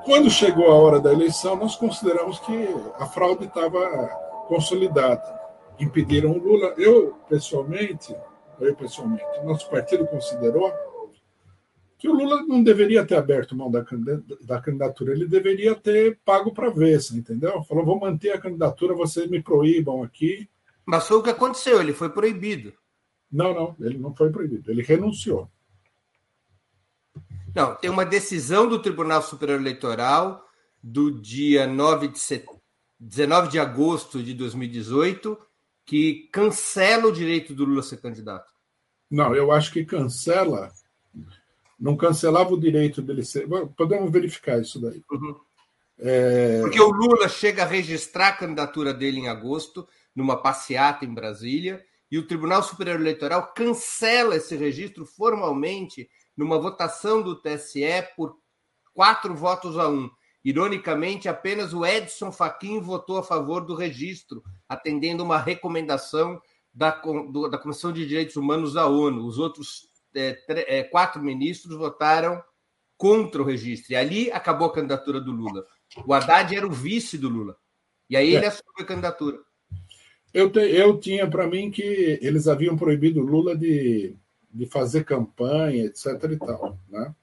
Quando chegou a hora da eleição, nós consideramos que a fraude estava consolidada. Impediram o Lula. Eu, pessoalmente, eu pessoalmente, nosso partido considerou que o Lula não deveria ter aberto mão da, da candidatura, ele deveria ter pago para ver, entendeu? Falou, vou manter a candidatura, vocês me proíbam aqui. Mas foi o que aconteceu, ele foi proibido. Não, não, ele não foi proibido, ele renunciou. Não, tem uma decisão do Tribunal Superior Eleitoral do dia 9 de set... 19 de agosto de 2018 que cancela o direito do Lula ser candidato. Não, eu acho que cancela. Não cancelava o direito dele ser. Podemos verificar isso daí. Uhum. É... Porque o Lula chega a registrar a candidatura dele em agosto, numa passeata em Brasília, e o Tribunal Superior Eleitoral cancela esse registro formalmente numa votação do TSE por quatro votos a um. Ironicamente, apenas o Edson Fachin votou a favor do registro, atendendo uma recomendação da, do, da Comissão de Direitos Humanos da ONU. Os outros é, é, quatro ministros votaram contra o registro. E ali acabou a candidatura do Lula. O Haddad era o vice do Lula. E aí ele é. assumiu a candidatura. Eu, te, eu tinha para mim que eles haviam proibido o Lula de, de fazer campanha, etc. e tal. Né?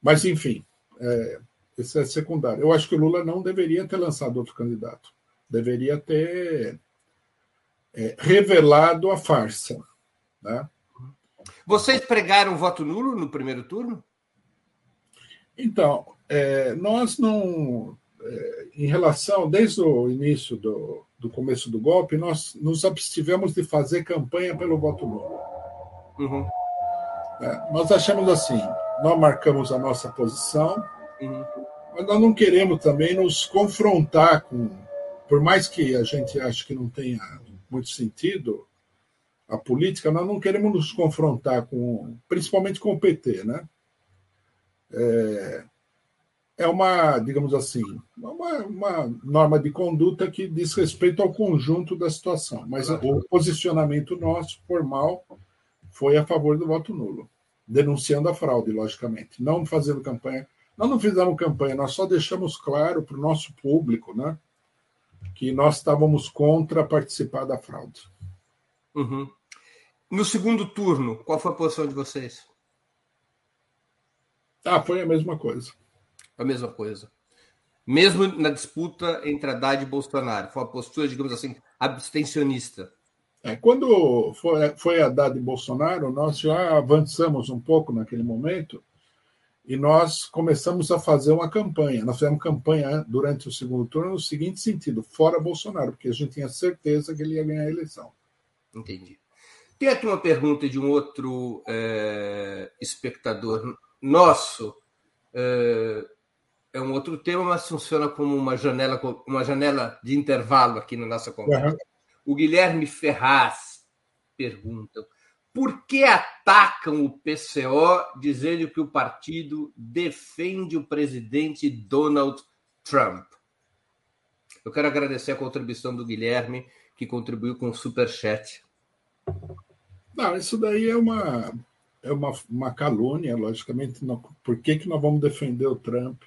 Mas, enfim, é, isso é secundário. Eu acho que o Lula não deveria ter lançado outro candidato. Deveria ter é, revelado a farsa. Né? Vocês pregaram voto nulo no primeiro turno? Então, é, nós não. É, em relação, desde o início do, do começo do golpe, nós nos abstivemos de fazer campanha pelo voto nulo. Uhum. É, nós achamos assim: nós marcamos a nossa posição, uhum. mas nós não queremos também nos confrontar com. Por mais que a gente ache que não tenha muito sentido, a política, nós não queremos nos confrontar com, principalmente com o PT, né? É, é uma, digamos assim, uma, uma, norma de conduta que diz respeito ao conjunto da situação, mas o posicionamento nosso, formal, foi a favor do voto nulo, denunciando a fraude, logicamente, não fazendo campanha. Nós não fizemos campanha, nós só deixamos claro para o nosso público, né, que nós estávamos contra participar da fraude. Uhum. No segundo turno, qual foi a posição de vocês? Ah, foi a mesma coisa. A mesma coisa. Mesmo na disputa entre Haddad e Bolsonaro, foi uma postura, digamos assim, abstencionista. É, quando foi, foi Haddad e Bolsonaro, nós já avançamos um pouco naquele momento e nós começamos a fazer uma campanha. Nós fizemos campanha durante o segundo turno no seguinte sentido: fora Bolsonaro, porque a gente tinha certeza que ele ia ganhar a eleição. Entendi. Tem aqui uma pergunta de um outro é, espectador nosso. É, é, um outro tema, mas funciona como uma janela, uma janela de intervalo aqui na nossa conversa. Uhum. O Guilherme Ferraz pergunta: por que atacam o PCO dizendo que o partido defende o presidente Donald Trump? Eu quero agradecer a contribuição do Guilherme, que contribuiu com o Superchat. Não, isso daí é uma, é uma, uma calúnia, logicamente. Não, por que, que nós vamos defender o Trump?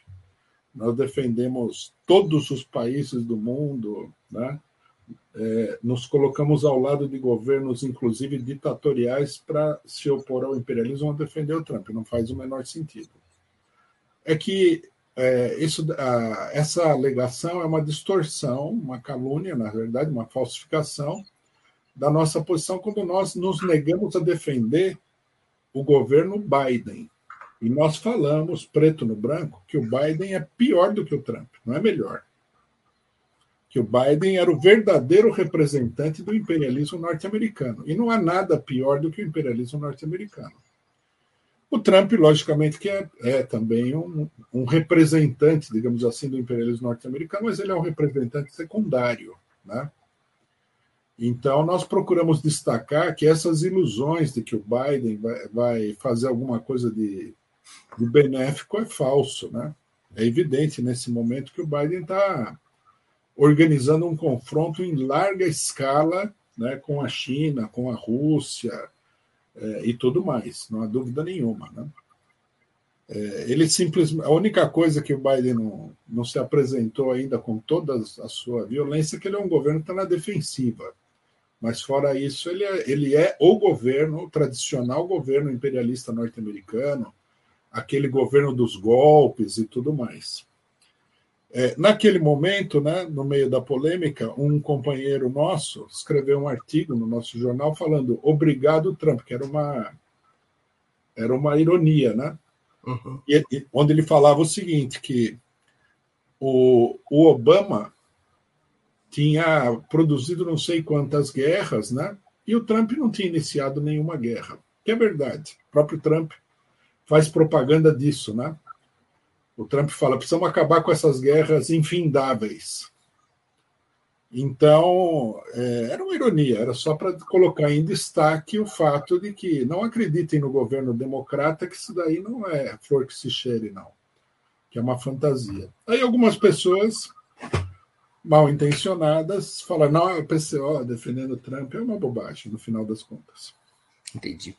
Nós defendemos todos os países do mundo, né? É, nos colocamos ao lado de governos, inclusive ditatoriais, para se opor ao imperialismo ou defender o Trump. Não faz o menor sentido. É que é, isso, a, essa alegação é uma distorção, uma calúnia, na verdade, uma falsificação da nossa posição quando nós nos negamos a defender o governo Biden. E nós falamos, preto no branco, que o Biden é pior do que o Trump, não é melhor. Que o Biden era o verdadeiro representante do imperialismo norte-americano. E não há nada pior do que o imperialismo norte-americano. O Trump, logicamente, que é, é também um, um, representante, digamos assim, do imperialismo norte-americano, mas ele é um representante secundário. Né? Então, nós procuramos destacar que essas ilusões de que o Biden vai, vai fazer alguma coisa de, de, benéfico é falso. Né? É evidente nesse momento que o Biden está organizando um confronto em larga escala né, com a China, com a Rússia é, e tudo mais, não há dúvida nenhuma. Né? É, ele simplesmente. A única coisa que o Biden não, não se apresentou ainda com toda a sua violência é que ele é um governo que está na defensiva. Mas fora isso, ele é, ele é o governo, o tradicional governo imperialista norte-americano, aquele governo dos golpes e tudo mais. É, naquele momento, né, no meio da polêmica, um companheiro nosso escreveu um artigo no nosso jornal falando obrigado Trump, que era uma era uma ironia, né? Uhum. E, onde ele falava o seguinte que o, o Obama tinha produzido não sei quantas guerras, né? E o Trump não tinha iniciado nenhuma guerra. Que é verdade. O próprio Trump faz propaganda disso, né? O Trump fala: precisamos acabar com essas guerras infindáveis. Então, é, era uma ironia, era só para colocar em destaque o fato de que não acreditem no governo democrata, que isso daí não é flor que se cheire, não, que é uma fantasia. Aí algumas pessoas mal intencionadas falam: não, é o PCO defendendo Trump, é uma bobagem, no final das contas. Entendi.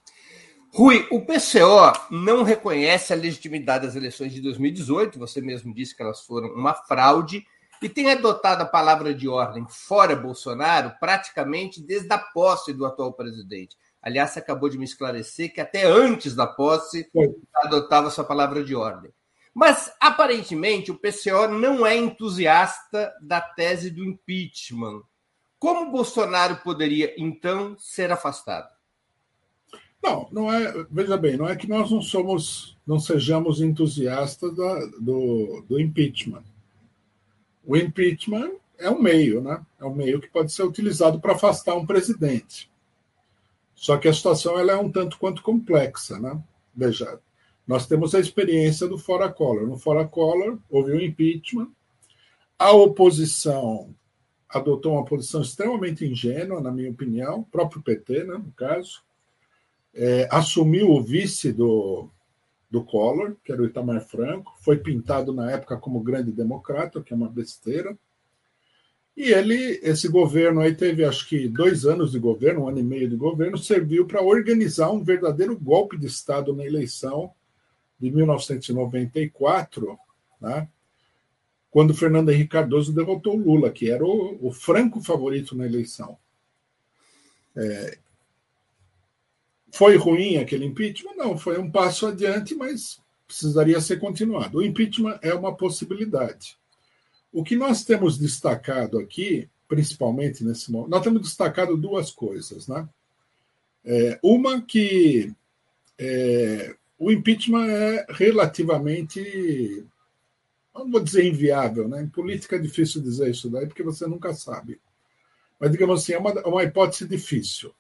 Rui, o PCO não reconhece a legitimidade das eleições de 2018, você mesmo disse que elas foram uma fraude e tem adotado a palavra de ordem fora Bolsonaro praticamente desde a posse do atual presidente. Aliás, você acabou de me esclarecer que até antes da posse adotava sua palavra de ordem. Mas, aparentemente, o PCO não é entusiasta da tese do impeachment. Como Bolsonaro poderia, então, ser afastado? Não, não é. Veja bem, não é que nós não somos, não sejamos entusiastas da, do, do impeachment. O impeachment é um meio, né? É um meio que pode ser utilizado para afastar um presidente. Só que a situação ela é um tanto quanto complexa, né? Veja, nós temos a experiência do Fora Collor. No Fora Collor houve um impeachment, a oposição adotou uma posição extremamente ingênua, na minha opinião, o próprio PT, né, no caso, é, assumiu o vice do, do Collor, que era o Itamar Franco, foi pintado na época como grande democrata, que é uma besteira. E ele, esse governo aí teve acho que dois anos de governo, um ano e meio de governo, serviu para organizar um verdadeiro golpe de Estado na eleição de 1994, né, quando Fernando Henrique Cardoso derrotou Lula, que era o, o franco favorito na eleição. É, foi ruim aquele impeachment? Não, foi um passo adiante, mas precisaria ser continuado. O impeachment é uma possibilidade. O que nós temos destacado aqui, principalmente nesse momento, nós temos destacado duas coisas, né? É, uma que é, o impeachment é relativamente, não vou dizer inviável, né? Em política é difícil dizer isso daí, porque você nunca sabe. Mas, digamos assim, é uma, uma hipótese difícil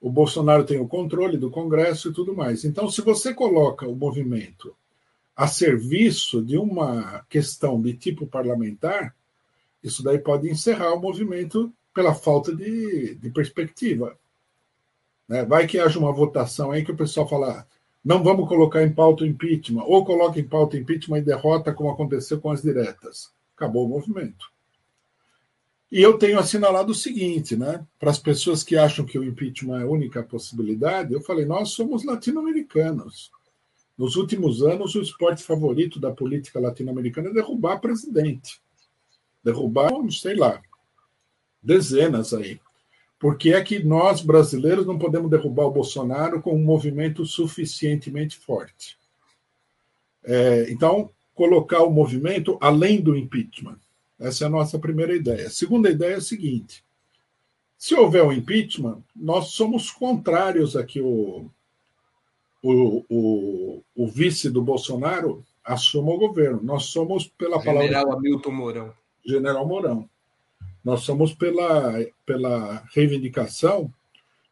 o Bolsonaro tem o controle do Congresso e tudo mais. Então, se você coloca o movimento a serviço de uma questão de tipo parlamentar, isso daí pode encerrar o movimento pela falta de, de perspectiva. Né? Vai que haja uma votação aí que o pessoal fala, não vamos colocar em pauta o impeachment, ou coloca em pauta o impeachment e derrota, como aconteceu com as diretas. Acabou o movimento. E eu tenho assinalado o seguinte, né? Para as pessoas que acham que o impeachment é a única possibilidade, eu falei: nós somos latino-americanos. Nos últimos anos, o esporte favorito da política latino-americana é derrubar presidente. Derrubar, sei lá, dezenas aí. Por que é que nós, brasileiros, não podemos derrubar o Bolsonaro com um movimento suficientemente forte? É, então, colocar o movimento além do impeachment. Essa é a nossa primeira ideia. A segunda ideia é a seguinte: se houver um impeachment, nós somos contrários a que o, o, o, o vice do Bolsonaro assuma o governo. Nós somos pela palavra. General Hamilton Mourão. General Mourão. Nós somos pela, pela reivindicação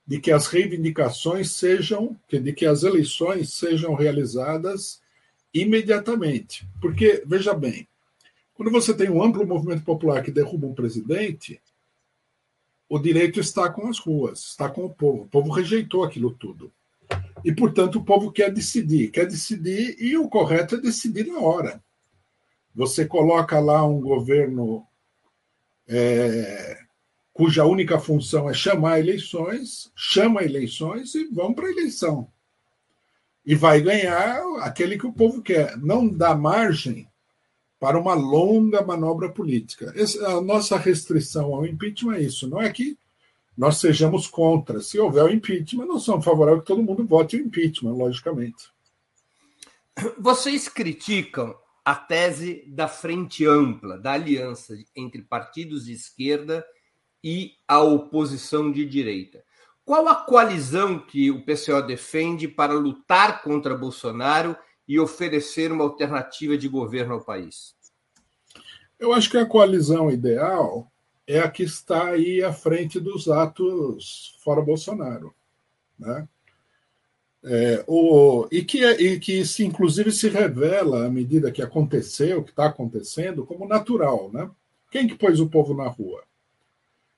de que as reivindicações sejam, de que as eleições sejam realizadas imediatamente. Porque, veja bem, quando você tem um amplo movimento popular que derruba um presidente, o direito está com as ruas, está com o povo. O povo rejeitou aquilo tudo. E, portanto, o povo quer decidir. Quer decidir e o correto é decidir na hora. Você coloca lá um governo é, cuja única função é chamar eleições, chama eleições e vão para a eleição. E vai ganhar aquele que o povo quer. Não dá margem para uma longa manobra política. a nossa restrição ao impeachment é isso, não é que nós sejamos contra. Se houver o impeachment, nós somos favoráveis que todo mundo vote o impeachment, logicamente. Vocês criticam a tese da frente ampla, da aliança entre partidos de esquerda e a oposição de direita. Qual a coalizão que o PCO defende para lutar contra Bolsonaro e oferecer uma alternativa de governo ao país? Eu acho que a coalizão ideal é a que está aí à frente dos atos fora Bolsonaro. Né? É, o, e, que, é, e que se, inclusive se revela à medida que aconteceu, que está acontecendo, como natural. Né? Quem que pôs o povo na rua?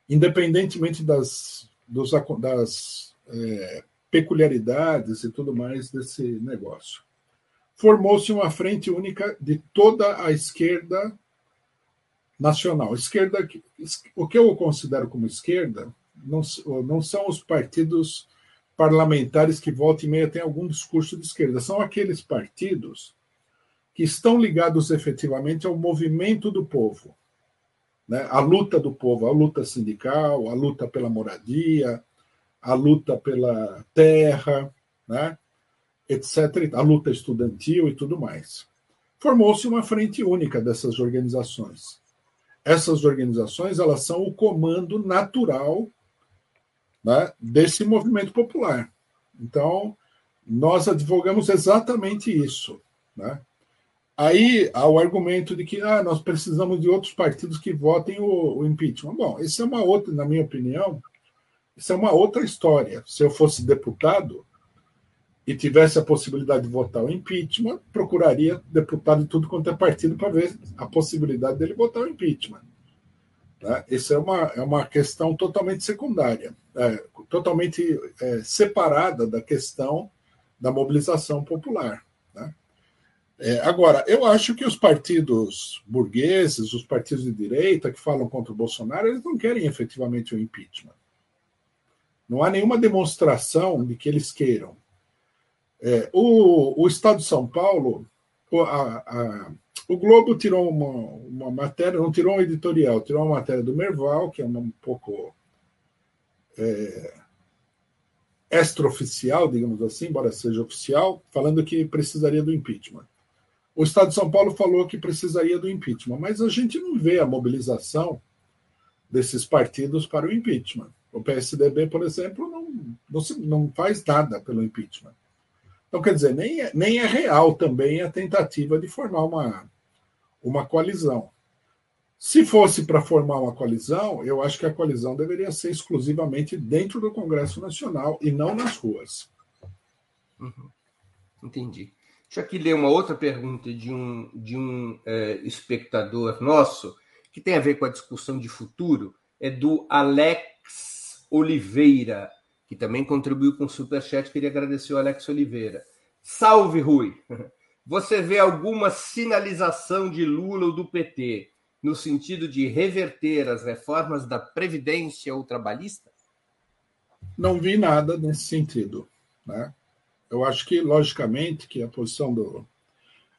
Independentemente das, dos, das é, peculiaridades e tudo mais desse negócio. Formou-se uma frente única de toda a esquerda nacional. Esquerda, o que eu considero como esquerda não, não são os partidos parlamentares que volta e meia têm algum discurso de esquerda, são aqueles partidos que estão ligados efetivamente ao movimento do povo, né? a luta do povo, a luta sindical, a luta pela moradia, a luta pela terra, né? Etc., a luta estudantil e tudo mais. Formou-se uma frente única dessas organizações. Essas organizações elas são o comando natural né, desse movimento popular. Então, nós advogamos exatamente isso. Né? Aí há o argumento de que ah, nós precisamos de outros partidos que votem o, o impeachment. Bom, isso é uma outra, na minha opinião, isso é uma outra história. Se eu fosse deputado e tivesse a possibilidade de votar o impeachment, procuraria deputado de tudo quanto é partido para ver a possibilidade dele votar o impeachment. Tá? Isso é uma, é uma questão totalmente secundária, é, totalmente é, separada da questão da mobilização popular. Né? É, agora, eu acho que os partidos burgueses, os partidos de direita que falam contra o Bolsonaro, eles não querem efetivamente o impeachment. Não há nenhuma demonstração de que eles queiram. É, o, o Estado de São Paulo, a, a o Globo tirou uma, uma matéria, não tirou um editorial, tirou uma matéria do Merval, que é um pouco é, extraoficial, digamos assim, embora seja oficial, falando que precisaria do impeachment. O Estado de São Paulo falou que precisaria do impeachment, mas a gente não vê a mobilização desses partidos para o impeachment. O PSDB, por exemplo, não, não, não faz nada pelo impeachment. Então, quer dizer, nem é, nem é real também a tentativa de formar uma, uma coalizão. Se fosse para formar uma coalizão, eu acho que a coalizão deveria ser exclusivamente dentro do Congresso Nacional e não nas ruas. Uhum. Entendi. Deixa eu aqui ler uma outra pergunta de um, de um é, espectador nosso, que tem a ver com a discussão de futuro, é do Alex Oliveira, que também contribuiu com o Superchat. Queria agradecer o Alex Oliveira. Salve, Rui! Você vê alguma sinalização de Lula ou do PT no sentido de reverter as reformas da Previdência ou trabalhista? Não vi nada nesse sentido. Né? Eu acho que, logicamente, que a posição do.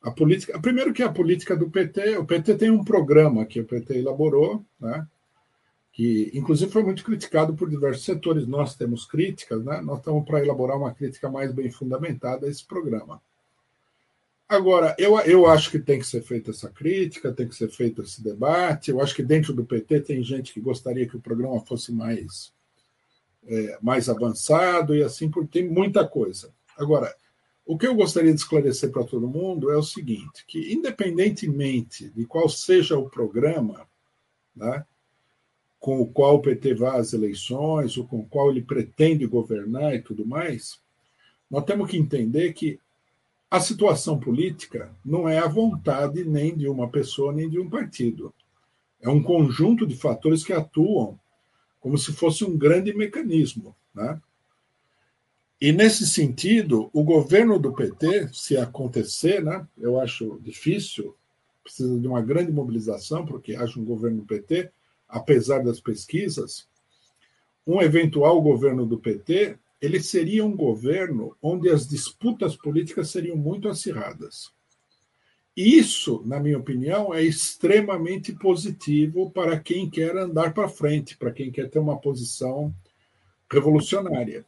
A política. Primeiro que a política do PT, o PT tem um programa que o PT elaborou, né? Que inclusive foi muito criticado por diversos setores. Nós temos críticas, né? nós estamos para elaborar uma crítica mais bem fundamentada a esse programa. Agora, eu, eu acho que tem que ser feita essa crítica, tem que ser feito esse debate. Eu acho que dentro do PT tem gente que gostaria que o programa fosse mais, é, mais avançado e assim por tem muita coisa. Agora, o que eu gostaria de esclarecer para todo mundo é o seguinte: que independentemente de qual seja o programa, né, com o qual o PT vai às eleições, ou com o qual ele pretende governar e tudo mais, nós temos que entender que a situação política não é a vontade nem de uma pessoa nem de um partido. É um conjunto de fatores que atuam como se fosse um grande mecanismo. Né? E, nesse sentido, o governo do PT, se acontecer, né, eu acho difícil, precisa de uma grande mobilização para que haja um governo do PT, apesar das pesquisas, um eventual governo do PT ele seria um governo onde as disputas políticas seriam muito acirradas. Isso, na minha opinião, é extremamente positivo para quem quer andar para frente, para quem quer ter uma posição revolucionária.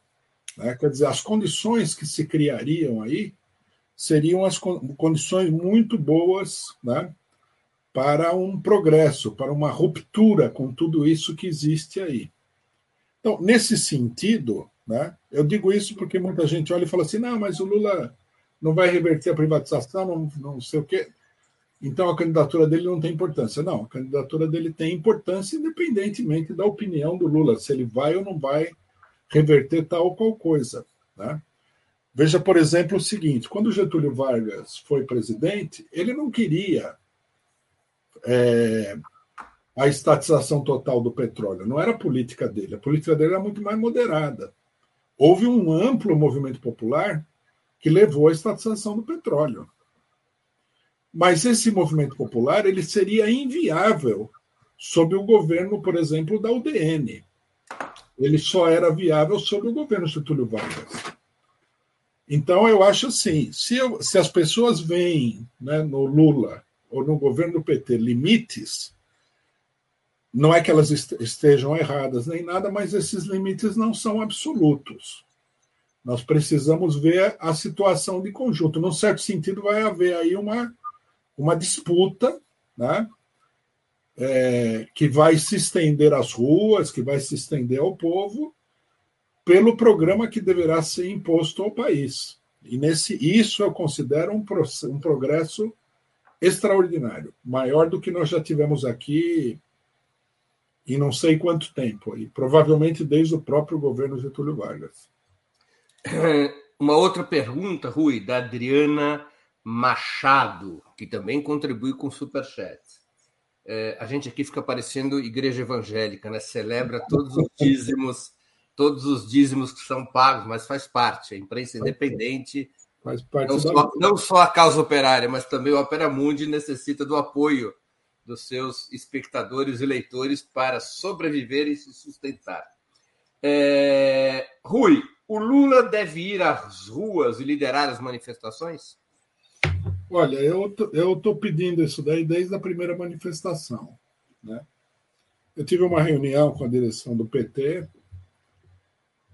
Né? Quer dizer, as condições que se criariam aí seriam as condições muito boas né, para um progresso, para uma ruptura com tudo isso que existe aí. Então, nesse sentido, né? Eu digo isso porque muita gente olha e fala assim: não, mas o Lula não vai reverter a privatização, não, não sei o quê. Então a candidatura dele não tem importância. Não, a candidatura dele tem importância independentemente da opinião do Lula, se ele vai ou não vai reverter tal ou qual coisa. Né? Veja, por exemplo, o seguinte: quando Getúlio Vargas foi presidente, ele não queria é, a estatização total do petróleo. Não era a política dele. A política dele era muito mais moderada. Houve um amplo movimento popular que levou à estatização do petróleo. Mas esse movimento popular ele seria inviável sob o governo, por exemplo, da UDN. Ele só era viável sob o governo Getúlio Vargas. Então, eu acho assim: se, eu, se as pessoas veem né, no Lula ou no governo do PT limites, não é que elas estejam erradas nem nada, mas esses limites não são absolutos. Nós precisamos ver a situação de conjunto. Num certo sentido, vai haver aí uma, uma disputa né, é, que vai se estender às ruas, que vai se estender ao povo, pelo programa que deverá ser imposto ao país. E nesse isso eu considero um, um progresso extraordinário, maior do que nós já tivemos aqui em não sei quanto tempo, e provavelmente desde o próprio governo Getúlio Vargas. Uma outra pergunta, Rui, da Adriana Machado, que também contribui com o Superchat. É, a gente aqui fica parecendo igreja evangélica, né? Celebra todos os dízimos todos os dízimos que são pagos, mas faz parte. A imprensa independente, não, só, não só a causa operária, mas também o Opera Mundi necessita do apoio dos seus espectadores e leitores para sobreviver e se sustentar. É... Rui, o Lula deve ir às ruas e liderar as manifestações? Olha, eu estou pedindo isso daí desde a primeira manifestação. Né? Eu tive uma reunião com a direção do PT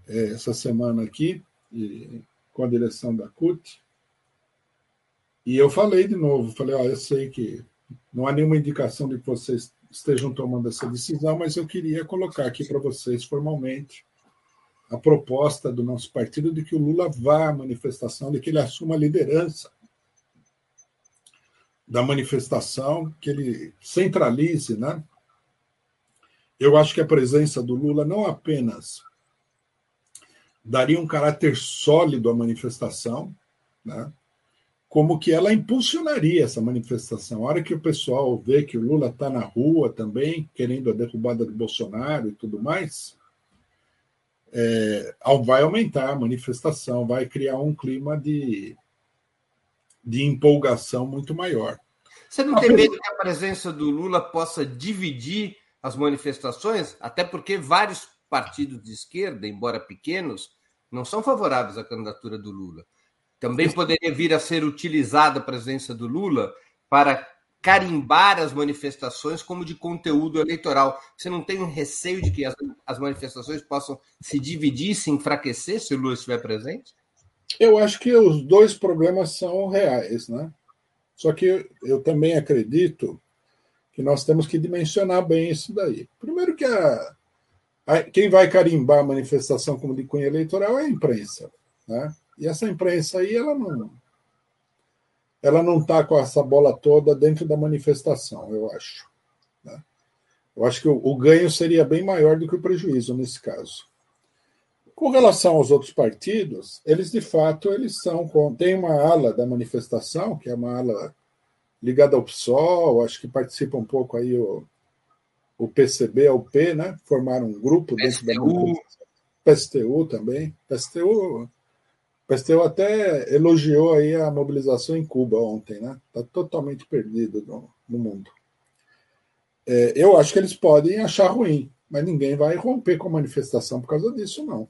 é, essa semana aqui, e, com a direção da CUT, e eu falei de novo, falei, ó, eu sei que não há nenhuma indicação de que vocês estejam tomando essa decisão, mas eu queria colocar aqui para vocês formalmente a proposta do nosso partido de que o Lula vá à manifestação, de que ele assuma a liderança da manifestação, que ele centralize, né? Eu acho que a presença do Lula não apenas daria um caráter sólido à manifestação, né? como que ela impulsionaria essa manifestação. A hora que o pessoal vê que o Lula está na rua também, querendo a derrubada do Bolsonaro e tudo mais, é, vai aumentar a manifestação, vai criar um clima de, de empolgação muito maior. Você não tem medo que a presença do Lula possa dividir as manifestações? Até porque vários partidos de esquerda, embora pequenos, não são favoráveis à candidatura do Lula. Também poderia vir a ser utilizada a presença do Lula para carimbar as manifestações como de conteúdo eleitoral. Você não tem um receio de que as, as manifestações possam se dividir, se enfraquecer se o Lula estiver presente? Eu acho que os dois problemas são reais, né? Só que eu também acredito que nós temos que dimensionar bem isso daí. Primeiro que a, quem vai carimbar a manifestação como de cunho eleitoral é a imprensa. Né? E essa imprensa aí, ela não ela não está com essa bola toda dentro da manifestação, eu acho. Né? Eu acho que o, o, ganho seria bem maior do que o prejuízo nesse caso. Com relação aos outros partidos, eles de fato eles são tem uma ala da manifestação que é uma ala ligada ao PSOL, acho que participa um pouco aí o, o PCB ao P, né? Formaram um grupo dentro PSTU. da PSTU também. PSTU, PSTU até elogiou aí a mobilização em Cuba ontem, né? Está totalmente perdido no, no mundo. É, eu acho que eles podem achar ruim, mas ninguém vai romper com a manifestação por causa disso, não.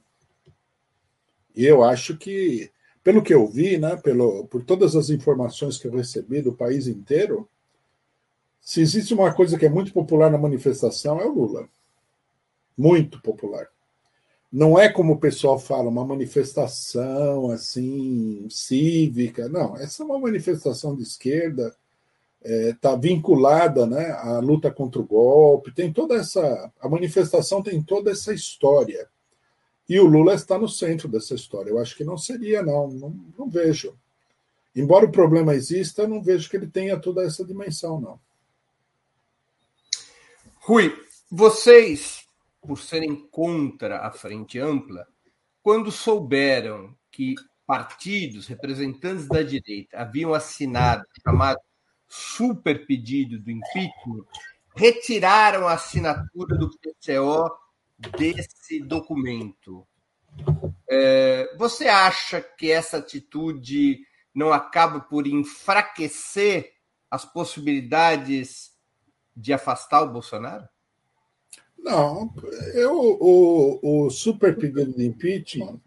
E eu acho que, pelo que eu vi, né, pelo, por todas as informações que eu recebi do país inteiro, se existe uma coisa que é muito popular na manifestação, é o Lula. Muito popular. Não é como o pessoal fala, uma manifestação assim, cívica. Não, essa é uma manifestação de esquerda, está é, tá vinculada né, à luta contra o golpe, tem toda essa. A manifestação tem toda essa história. E o Lula está no centro dessa história. Eu acho que não seria, não, não, não vejo. Embora o problema exista, eu não vejo que ele tenha toda essa dimensão, não. Rui, vocês, por serem contra a frente ampla, quando souberam que partidos, representantes da direita, haviam assinado o chamado super pedido do impeachment, retiraram a assinatura do PCO desse documento. É, você acha que essa atitude não acaba por enfraquecer as possibilidades de afastar o Bolsonaro? Não, eu, o, o super pedido de impeachment,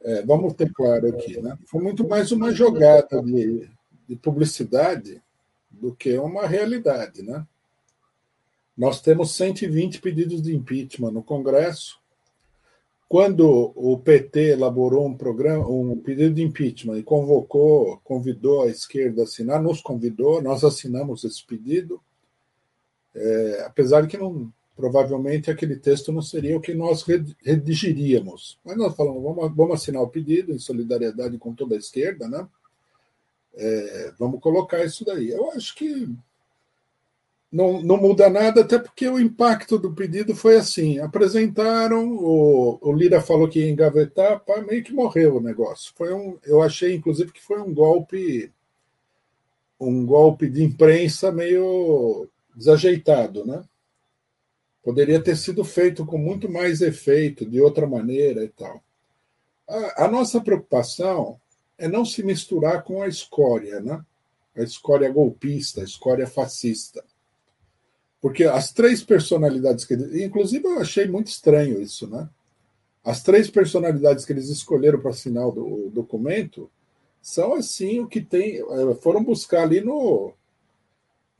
é, vamos ter claro aqui, né? foi muito mais uma jogada de, de publicidade do que uma realidade. Né? Nós temos 120 pedidos de impeachment no Congresso. Quando o PT elaborou um programa, um pedido de impeachment e convocou, convidou a esquerda a assinar, nos convidou, nós assinamos esse pedido, é, apesar de que não, provavelmente aquele texto não seria o que nós redigiríamos. Mas nós falamos, vamos, vamos assinar o pedido em solidariedade com toda a esquerda, né? É, vamos colocar isso daí. Eu acho que não, não muda nada, até porque o impacto do pedido foi assim: apresentaram, o, o Lira falou que ia engavetar, pá, meio que morreu o negócio. Foi um, eu achei, inclusive, que foi um golpe, um golpe de imprensa meio desajeitado, né? Poderia ter sido feito com muito mais efeito, de outra maneira e tal. A, a nossa preocupação é não se misturar com a escória, né? A escória golpista, a escória fascista. Porque as três personalidades que eles. Inclusive, eu achei muito estranho isso, né? As três personalidades que eles escolheram para assinar o documento são assim o que tem. Eh, foram buscar ali no,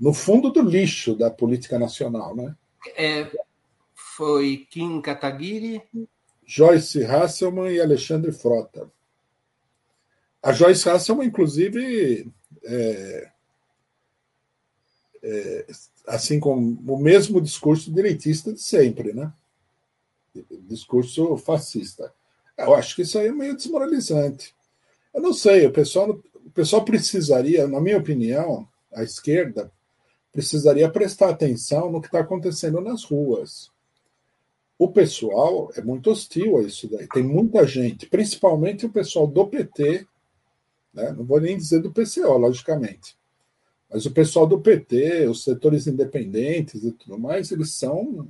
no fundo do lixo da política nacional, né? É, foi Kim Kataguiri, Joyce Hasselman e Alexandre Frota. A Joyce Hasselman, inclusive, é, é, assim como o mesmo discurso direitista de sempre, né? Discurso fascista. Eu acho que isso aí é meio desmoralizante. Eu não sei, o pessoal, o pessoal precisaria, na minha opinião, a esquerda precisaria prestar atenção no que está acontecendo nas ruas. O pessoal é muito hostil a isso daí. Tem muita gente, principalmente o pessoal do PT, né? não vou nem dizer do PCO, logicamente, mas o pessoal do PT, os setores independentes e tudo mais, eles são.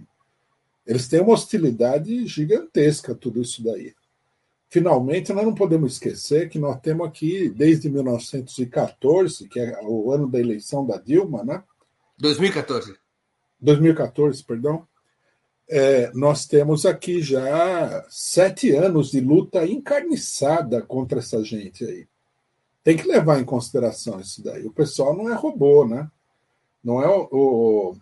Eles têm uma hostilidade gigantesca, tudo isso daí. Finalmente, nós não podemos esquecer que nós temos aqui, desde 1914, que é o ano da eleição da Dilma, né? 2014. 2014, perdão. É, nós temos aqui já sete anos de luta encarniçada contra essa gente aí. Tem que levar em consideração isso daí. O pessoal não é robô, né? Não é o, o,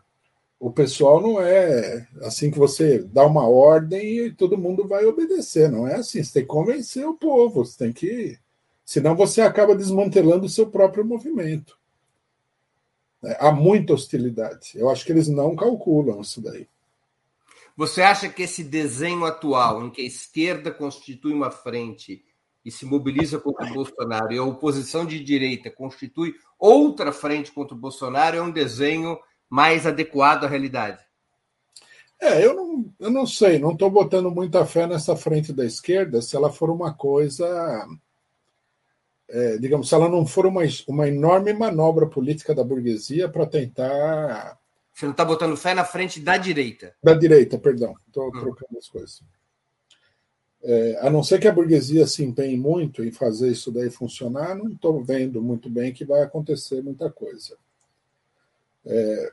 o pessoal não é assim que você dá uma ordem e todo mundo vai obedecer. Não é assim. Você tem que convencer o povo. Você tem que, senão você acaba desmantelando o seu próprio movimento. É, há muita hostilidade. Eu acho que eles não calculam isso daí. Você acha que esse desenho atual, em que a esquerda constitui uma frente e se mobiliza contra o Bolsonaro, e a oposição de direita constitui outra frente contra o Bolsonaro, é um desenho mais adequado à realidade? É, eu não, eu não sei, não estou botando muita fé nessa frente da esquerda se ela for uma coisa é, digamos, se ela não for uma, uma enorme manobra política da burguesia para tentar. Você não está botando fé na frente da direita? Da direita, perdão. Estou hum. trocando as coisas. É, a não ser que a burguesia se empenhe muito em fazer isso daí funcionar, não estou vendo muito bem que vai acontecer muita coisa. É,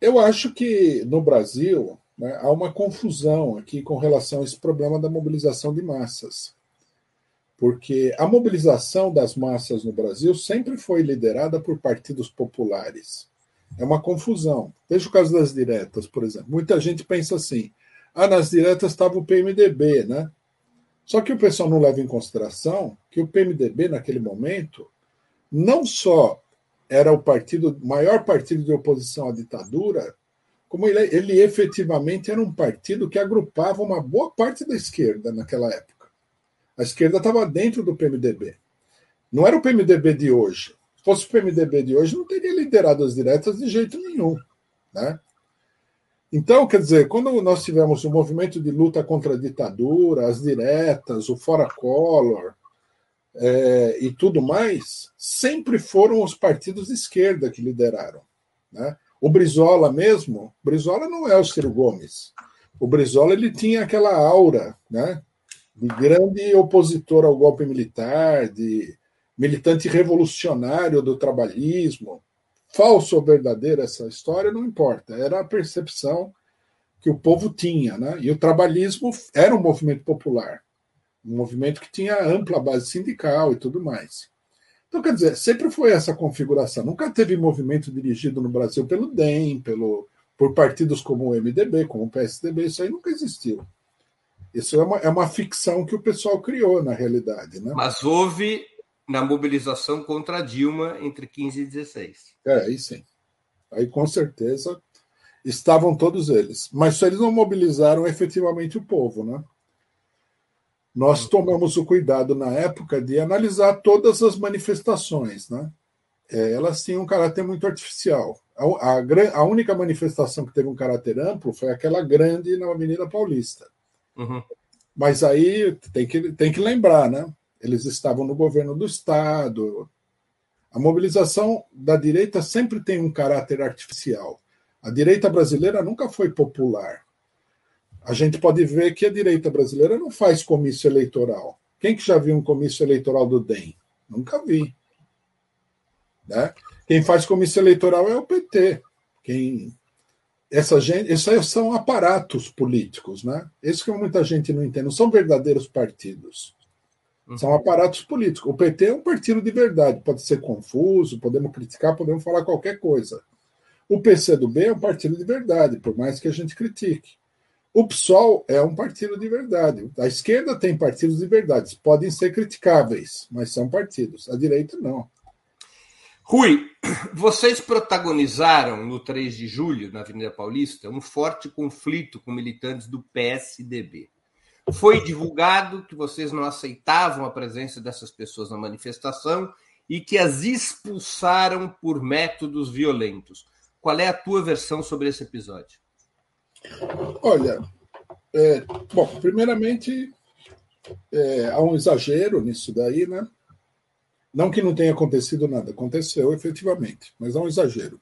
eu acho que no Brasil né, há uma confusão aqui com relação a esse problema da mobilização de massas porque a mobilização das massas no Brasil sempre foi liderada por partidos populares. É uma confusão. Veja o caso das diretas, por exemplo. Muita gente pensa assim: ah, nas diretas estava o PMDB, né? Só que o pessoal não leva em consideração que o PMDB, naquele momento, não só era o partido, maior partido de oposição à ditadura, como ele, ele efetivamente era um partido que agrupava uma boa parte da esquerda naquela época. A esquerda estava dentro do PMDB. Não era o PMDB de hoje. Se fosse o PMDB de hoje, não teria liderado as diretas de jeito nenhum. Né? Então, quer dizer, quando nós tivemos o movimento de luta contra a ditadura, as diretas, o Fora Collor, é, e tudo mais, sempre foram os partidos de esquerda que lideraram. Né? O Brizola mesmo, Brizola não é o Ciro Gomes. O Brizola ele tinha aquela aura né, de grande opositor ao golpe militar, de militante revolucionário do trabalhismo. Falso ou verdadeiro essa história, não importa. Era a percepção que o povo tinha. Né? E o trabalhismo era um movimento popular um movimento que tinha ampla base sindical e tudo mais. Então, quer dizer, sempre foi essa configuração. Nunca teve movimento dirigido no Brasil pelo DEM, pelo, por partidos como o MDB, como o PSDB, isso aí nunca existiu. Isso é uma, é uma ficção que o pessoal criou, na realidade. Né? Mas houve na mobilização contra Dilma entre 15 e 16. É, aí sim. Aí com certeza estavam todos eles. Mas eles não mobilizaram efetivamente o povo, né? nós tomamos o cuidado na época de analisar todas as manifestações, né? É, elas tinham um caráter muito artificial. A, a, a, única manifestação que teve um caráter amplo foi aquela grande na Avenida Paulista. Uhum. Mas aí tem que, tem que lembrar, né? Eles estavam no governo do Estado. A mobilização da direita sempre tem um caráter artificial. A direita brasileira nunca foi popular a gente pode ver que a direita brasileira não faz comício eleitoral. Quem que já viu um comício eleitoral do DEM? Nunca vi. Né? Quem faz comício eleitoral é o PT. Quem essa gente, esses são aparatos políticos, né? Isso que muita gente não entende, não são verdadeiros partidos. São uhum. aparatos políticos. O PT é um partido de verdade, pode ser confuso, podemos criticar, podemos falar qualquer coisa. O PCdoB é um partido de verdade, por mais que a gente critique. O PSOL é um partido de verdade. A esquerda tem partidos de verdade. Podem ser criticáveis, mas são partidos. A direita, não. Rui, vocês protagonizaram no 3 de julho, na Avenida Paulista, um forte conflito com militantes do PSDB. Foi divulgado que vocês não aceitavam a presença dessas pessoas na manifestação e que as expulsaram por métodos violentos. Qual é a tua versão sobre esse episódio? Olha, é, bom, primeiramente, é, há um exagero nisso daí, né? Não que não tenha acontecido nada, aconteceu efetivamente, mas há um exagero.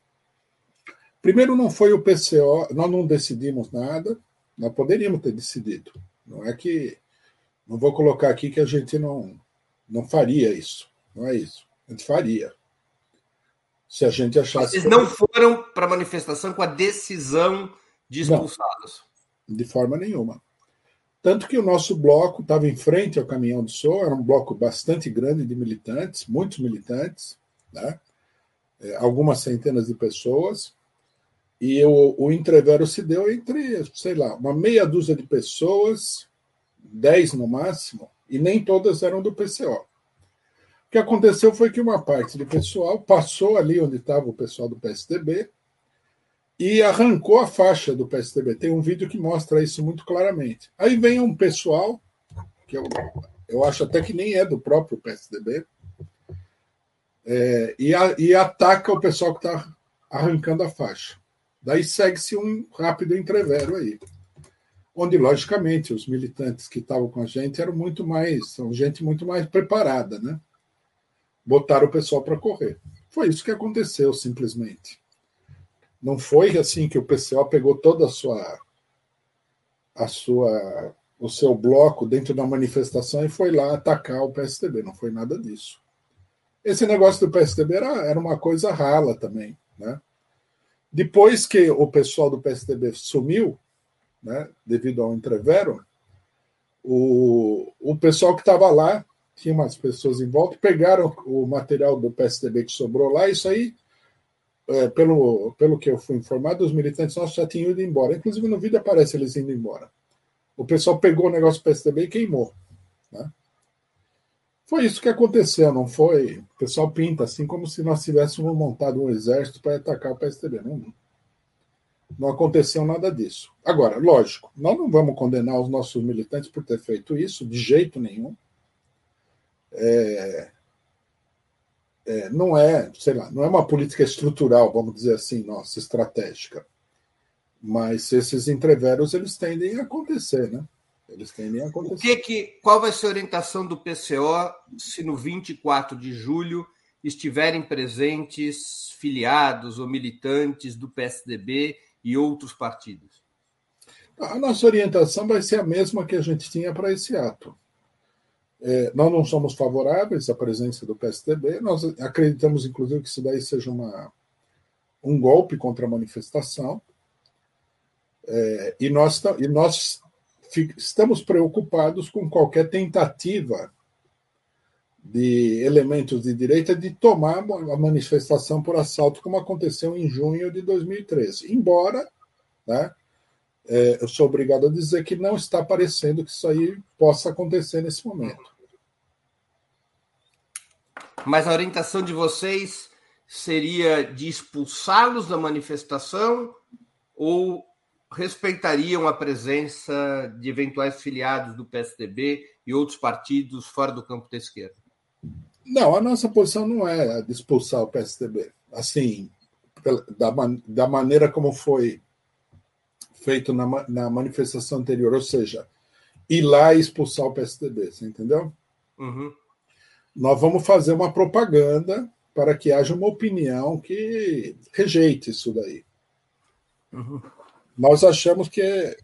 Primeiro, não foi o PCO, nós não decidimos nada, nós poderíamos ter decidido. Não é que. Não vou colocar aqui que a gente não, não faria isso. Não é isso. A gente faria. Se a gente achasse. Vocês não foram para a manifestação com a decisão de expulsados. Não, de forma nenhuma. Tanto que o nosso bloco estava em frente ao caminhão de som, era um bloco bastante grande de militantes, muitos militantes, né? É, algumas centenas de pessoas, e o entrevero se deu entre, sei lá, uma meia dúzia de pessoas, dez no máximo, e nem todas eram do PCO. O que aconteceu foi que uma parte do pessoal passou ali onde estava o pessoal do PSDB, e arrancou a faixa do PSDB. Tem um vídeo que mostra isso muito claramente. Aí vem um pessoal, que eu, eu acho até que nem é do próprio PSDB, é, e, a, e ataca o pessoal que está arrancando a faixa. Daí segue-se um rápido entrevero aí. Onde, logicamente, os militantes que estavam com a gente eram muito mais, são gente muito mais preparada, né? Botaram o pessoal para correr. Foi isso que aconteceu, simplesmente. Não foi assim que o PCO pegou toda a sua a sua o seu bloco dentro da manifestação e foi lá atacar o PSDB. Não foi nada disso. Esse negócio do PSDB era, era uma coisa rala também, né? Depois que o pessoal do PSDB sumiu, né, devido ao entrevero, o, o pessoal que estava lá, tinha umas pessoas em volta, pegaram o material do PSDB que sobrou lá, isso aí é, pelo, pelo que eu fui informado, os militantes nossos já tinham ido embora. Inclusive no vídeo aparece eles indo embora. O pessoal pegou o negócio do PSDB e queimou. Né? Foi isso que aconteceu, não foi? O pessoal pinta assim como se nós tivéssemos montado um exército para atacar o PSDB. Não, não aconteceu nada disso. Agora, lógico, nós não vamos condenar os nossos militantes por ter feito isso, de jeito nenhum. É, é, não é, sei lá, não é uma política estrutural, vamos dizer assim, nossa, estratégica. Mas esses entreveros eles tendem a acontecer, né? Eles tendem a acontecer. O que que, qual vai ser a orientação do PCO se no 24 de julho estiverem presentes filiados ou militantes do PSDB e outros partidos? A nossa orientação vai ser a mesma que a gente tinha para esse ato. É, nós não somos favoráveis à presença do PSDB, nós acreditamos, inclusive, que isso daí seja uma, um golpe contra a manifestação. É, e nós, e nós estamos preocupados com qualquer tentativa de elementos de direita de tomar a manifestação por assalto, como aconteceu em junho de 2013. Embora, né, é, eu sou obrigado a dizer que não está parecendo que isso aí possa acontecer nesse momento. Mas a orientação de vocês seria de expulsá-los da manifestação ou respeitariam a presença de eventuais filiados do PSDB e outros partidos fora do campo da esquerda? Não, a nossa posição não é a de expulsar o PSDB. Assim, da, da maneira como foi feito na, na manifestação anterior, ou seja, ir lá e expulsar o PSDB, você entendeu? Uhum. Nós vamos fazer uma propaganda para que haja uma opinião que rejeite isso daí. Uhum. Nós achamos que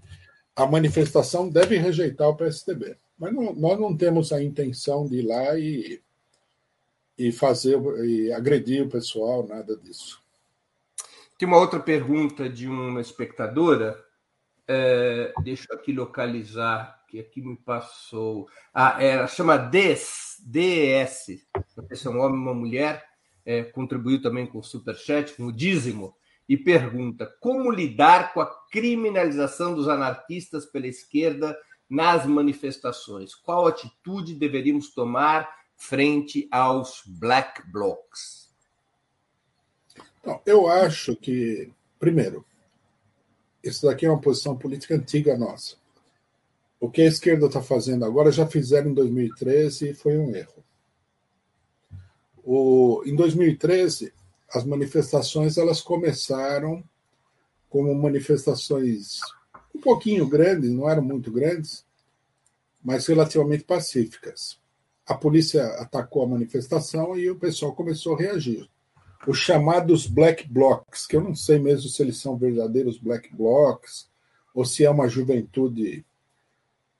a manifestação deve rejeitar o PSDB, mas não, nós não temos a intenção de ir lá e, e fazer e agredir o pessoal, nada disso. Tem uma outra pergunta de uma espectadora. É, deixa eu aqui localizar, que aqui me passou. Ah, é, ela chama DES. Não sei se é um homem ou uma mulher. É, contribuiu também com o Superchat, com o dízimo e pergunta como lidar com a criminalização dos anarquistas pela esquerda nas manifestações. Qual atitude deveríamos tomar frente aos black blocs? Então, eu acho que, primeiro, isso daqui é uma posição política antiga nossa. O que a esquerda está fazendo agora já fizeram em 2013 e foi um erro. O, em 2013, as manifestações elas começaram como manifestações um pouquinho grandes, não eram muito grandes, mas relativamente pacíficas. A polícia atacou a manifestação e o pessoal começou a reagir. Os chamados black blocs, que eu não sei mesmo se eles são verdadeiros black blocs ou se é uma juventude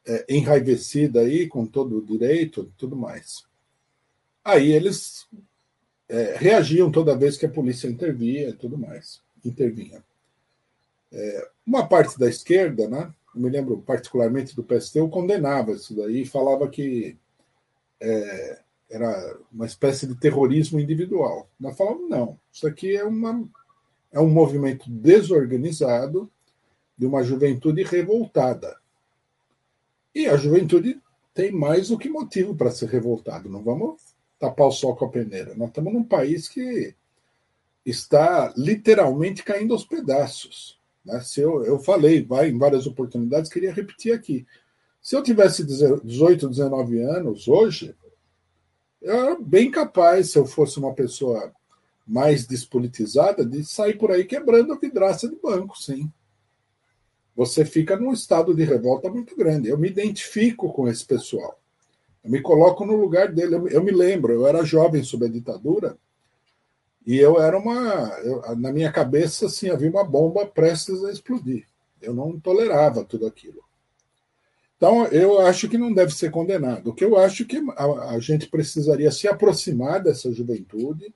é, enraivecida aí com todo o direito e tudo mais. Aí eles é, reagiam toda vez que a polícia intervia e tudo mais, intervinha. É, uma parte da esquerda, né, eu me lembro particularmente do PSTU, condenava isso daí, falava que é, era uma espécie de terrorismo individual. Nós falamos, não, isso aqui é, uma, é um movimento desorganizado de uma juventude revoltada. E a juventude tem mais do que motivo para ser revoltado. Não vamos tapar o sol com a peneira. Nós estamos num país que está literalmente caindo aos pedaços. Né? Se eu, eu falei em várias oportunidades, queria repetir aqui. Se eu tivesse 18, 19 anos hoje, eu era bem capaz, se eu fosse uma pessoa mais despolitizada, de sair por aí quebrando a vidraça de banco, sim. Você fica num estado de revolta muito grande. Eu me identifico com esse pessoal. Eu me coloco no lugar dele. Eu, eu me lembro, eu era jovem sob a ditadura e eu era uma. Eu, na minha cabeça, assim, havia uma bomba prestes a explodir. Eu não tolerava tudo aquilo. Então, eu acho que não deve ser condenado. O que eu acho que a, a gente precisaria se aproximar dessa juventude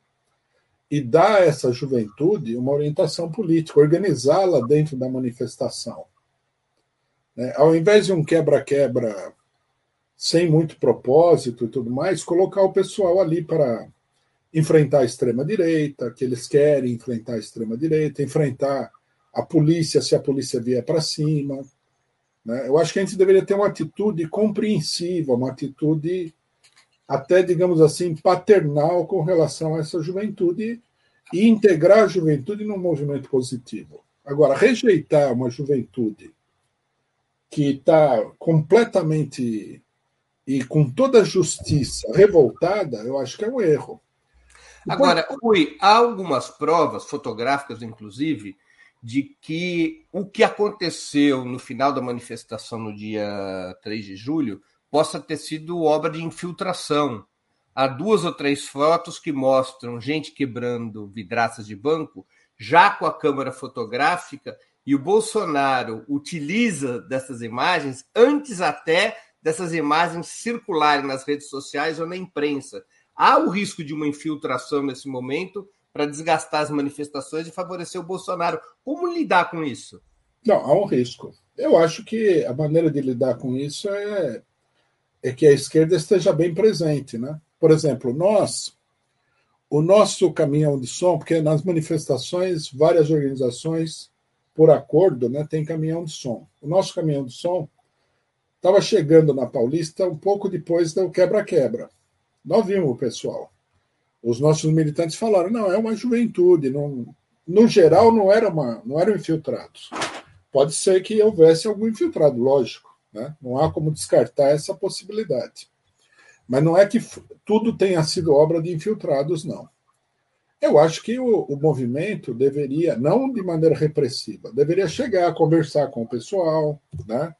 e dar a essa juventude uma orientação política, organizá-la dentro da manifestação. Né? Ao invés de um quebra-quebra sem muito propósito e tudo mais, colocar o pessoal ali para enfrentar a extrema-direita, que eles querem enfrentar a extrema-direita, enfrentar a polícia se a polícia vier para cima. Né? Eu acho que a gente deveria ter uma atitude compreensiva, uma atitude até, digamos assim, paternal com relação a essa juventude e integrar a juventude num movimento positivo. Agora, rejeitar uma juventude que está completamente e com toda a justiça revoltada, eu acho que é um erro. Agora, Rui, há algumas provas, fotográficas inclusive, de que o que aconteceu no final da manifestação no dia 3 de julho possa ter sido obra de infiltração. Há duas ou três fotos que mostram gente quebrando vidraças de banco, já com a câmera fotográfica, e o Bolsonaro utiliza dessas imagens antes até dessas imagens circularem nas redes sociais ou na imprensa. Há o risco de uma infiltração nesse momento para desgastar as manifestações e favorecer o Bolsonaro. Como lidar com isso? Não, há um risco. Eu acho que a maneira de lidar com isso é, é que a esquerda esteja bem presente. Né? Por exemplo, nós, o nosso caminhão de som, porque nas manifestações, várias organizações, por acordo, né, tem caminhão de som. O nosso caminhão de som estava chegando na Paulista um pouco depois do quebra-quebra. Nós vimos o pessoal os nossos militantes falaram, não, é uma juventude, não, no geral não era uma, não eram infiltrados. Pode ser que houvesse algum infiltrado, lógico, né? Não há como descartar essa possibilidade. Mas não é que tudo tenha sido obra de infiltrados, não. Eu acho que o, o movimento deveria, não de maneira repressiva, deveria chegar a conversar com o pessoal, né?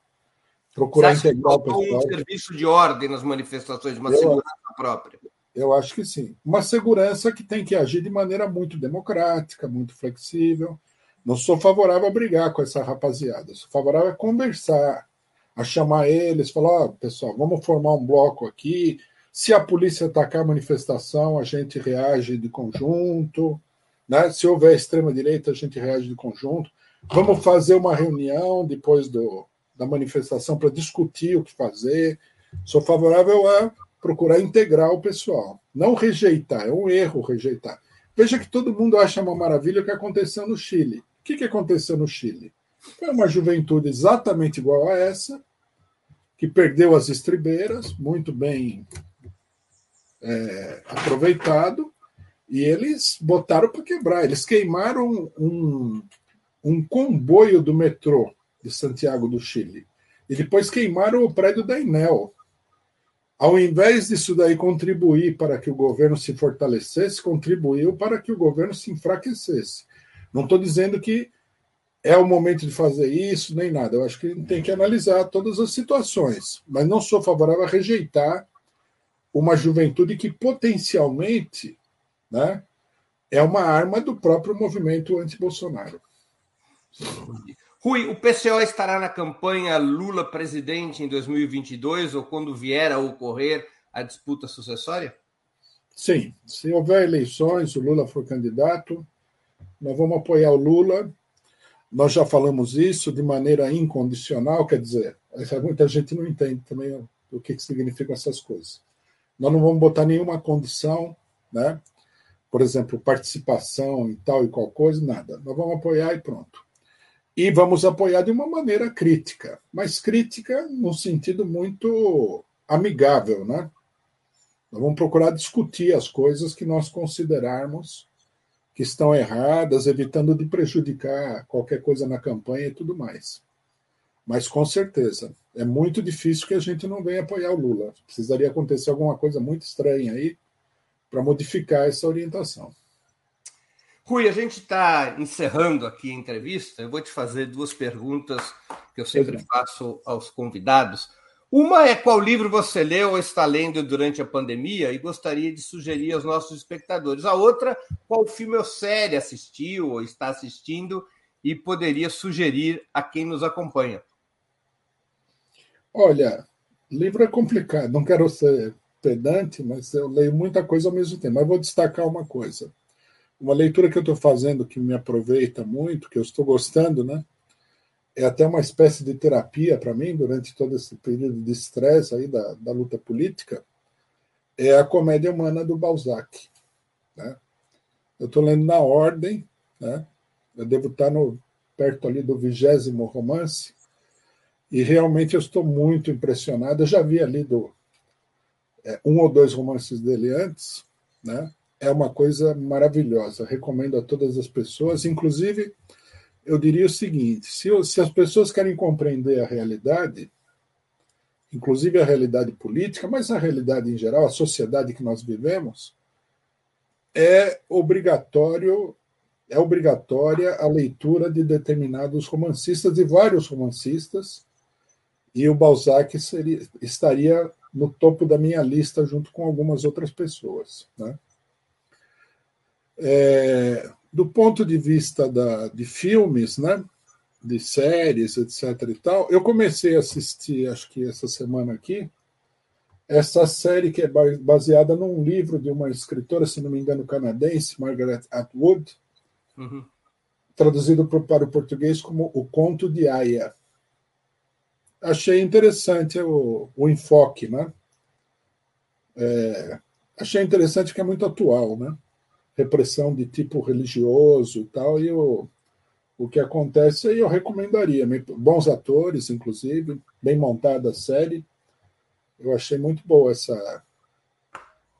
Procurar integrar o pessoal. um serviço de ordem nas manifestações, uma eu, segurança própria. Eu acho que sim. Uma segurança que tem que agir de maneira muito democrática, muito flexível. Não sou favorável a brigar com essa rapaziada. Sou favorável a conversar, a chamar eles, falar: oh, pessoal, vamos formar um bloco aqui. Se a polícia atacar a manifestação, a gente reage de conjunto. Né? Se houver extrema-direita, a gente reage de conjunto. Vamos fazer uma reunião depois do, da manifestação para discutir o que fazer. Sou favorável a procurar integrar o pessoal, não rejeitar, é um erro rejeitar. Veja que todo mundo acha uma maravilha o que aconteceu no Chile. O que, que aconteceu no Chile? Foi uma juventude exatamente igual a essa, que perdeu as estribeiras, muito bem é, aproveitado, e eles botaram para quebrar. Eles queimaram um, um comboio do metrô de Santiago do Chile. E depois queimaram o prédio da Enel. Ao invés disso daí contribuir para que o governo se fortalecesse, contribuiu para que o governo se enfraquecesse. Não estou dizendo que é o momento de fazer isso, nem nada. Eu acho que tem que analisar todas as situações. Mas não sou favorável a rejeitar uma juventude que potencialmente né, é uma arma do próprio movimento anti-Bolsonaro. Rui, o PCO estará na campanha Lula presidente em 2022 ou quando vier a ocorrer a disputa sucessória? Sim, se houver eleições, o Lula for candidato, nós vamos apoiar o Lula. Nós já falamos isso de maneira incondicional, quer dizer, muita gente não entende também o que, que significam essas coisas. Nós não vamos botar nenhuma condição, né? Por exemplo, participação em tal e qual coisa, nada. Nós vamos apoiar e pronto e vamos apoiar de uma maneira crítica, mas crítica no sentido muito amigável, né? Nós vamos procurar discutir as coisas que nós considerarmos que estão erradas, evitando de prejudicar qualquer coisa na campanha e tudo mais. Mas com certeza, é muito difícil que a gente não venha apoiar o Lula. Precisaria acontecer alguma coisa muito estranha aí para modificar essa orientação. Rui, a gente está encerrando aqui a entrevista. Eu vou te fazer duas perguntas que eu sempre faço aos convidados. Uma é qual livro você leu ou está lendo durante a pandemia e gostaria de sugerir aos nossos espectadores. A outra, qual filme ou série assistiu ou está assistindo e poderia sugerir a quem nos acompanha. Olha, livro é complicado. Não quero ser pedante, mas eu leio muita coisa ao mesmo tempo. Mas vou destacar uma coisa uma leitura que eu estou fazendo que me aproveita muito, que eu estou gostando, né? É até uma espécie de terapia para mim durante todo esse período de estresse aí da, da luta política. É a comédia humana do Balzac. Né? Eu estou lendo na ordem, né? Eu devo estar no, perto ali do vigésimo romance e realmente eu estou muito impressionado. Eu já havia lido é, um ou dois romances dele antes, né? é uma coisa maravilhosa. Recomendo a todas as pessoas. Inclusive, eu diria o seguinte: se, se as pessoas querem compreender a realidade, inclusive a realidade política, mas a realidade em geral, a sociedade que nós vivemos, é obrigatório é obrigatória a leitura de determinados romancistas, de vários romancistas, e o Balzac seria, estaria no topo da minha lista junto com algumas outras pessoas. Né? É, do ponto de vista da, de filmes, né, de séries, etc. e tal, eu comecei a assistir, acho que essa semana aqui, essa série que é baseada num livro de uma escritora, se não me engano, canadense, Margaret Atwood, uhum. traduzido para o português como O Conto de Aya. Achei interessante o, o enfoque, né? É, achei interessante que é muito atual, né? Repressão de tipo religioso e tal, e o, o que acontece aí eu recomendaria. Bons atores, inclusive, bem montada a série. Eu achei muito boa essa,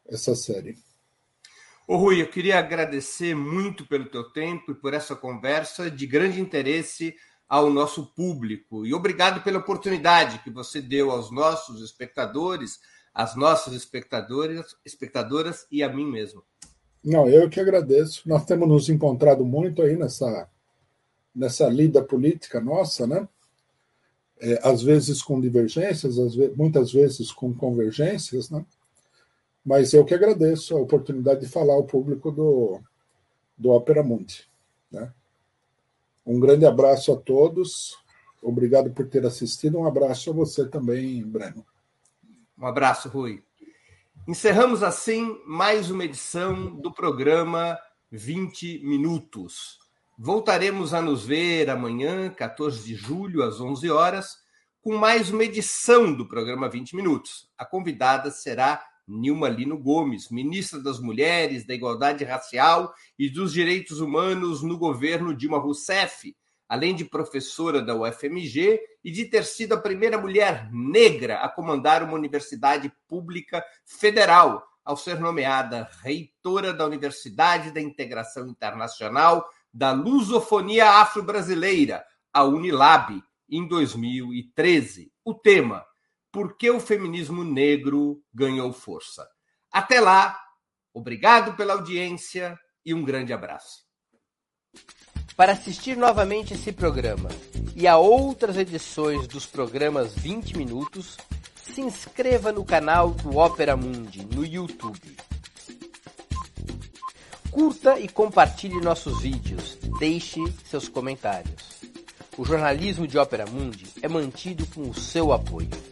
essa série. Ô Rui, eu queria agradecer muito pelo teu tempo e por essa conversa de grande interesse ao nosso público. E obrigado pela oportunidade que você deu aos nossos espectadores, às nossas espectadoras, espectadoras e a mim mesmo. Não, eu que agradeço. Nós temos nos encontrado muito aí nessa, nessa lida política nossa, né? É, às vezes com divergências, vezes, muitas vezes com convergências, né? Mas eu que agradeço a oportunidade de falar ao público do, do Opera Mundi. Né? Um grande abraço a todos. Obrigado por ter assistido. Um abraço a você também, Breno. Um abraço, Rui. Encerramos assim mais uma edição do programa 20 Minutos. Voltaremos a nos ver amanhã, 14 de julho, às 11 horas, com mais uma edição do programa 20 Minutos. A convidada será Nilma Lino Gomes, ministra das Mulheres, da Igualdade Racial e dos Direitos Humanos no governo Dilma Rousseff, além de professora da UFMG e de ter sido a primeira mulher negra a comandar uma universidade pública federal, ao ser nomeada reitora da Universidade da Integração Internacional da Lusofonia Afro-Brasileira, a Unilab, em 2013. O tema por que o feminismo negro ganhou força. Até lá, obrigado pela audiência e um grande abraço. Para assistir novamente esse programa e a outras edições dos programas 20 Minutos, se inscreva no canal do Opera Mundi no YouTube. Curta e compartilhe nossos vídeos. Deixe seus comentários. O jornalismo de Opera Mundi é mantido com o seu apoio.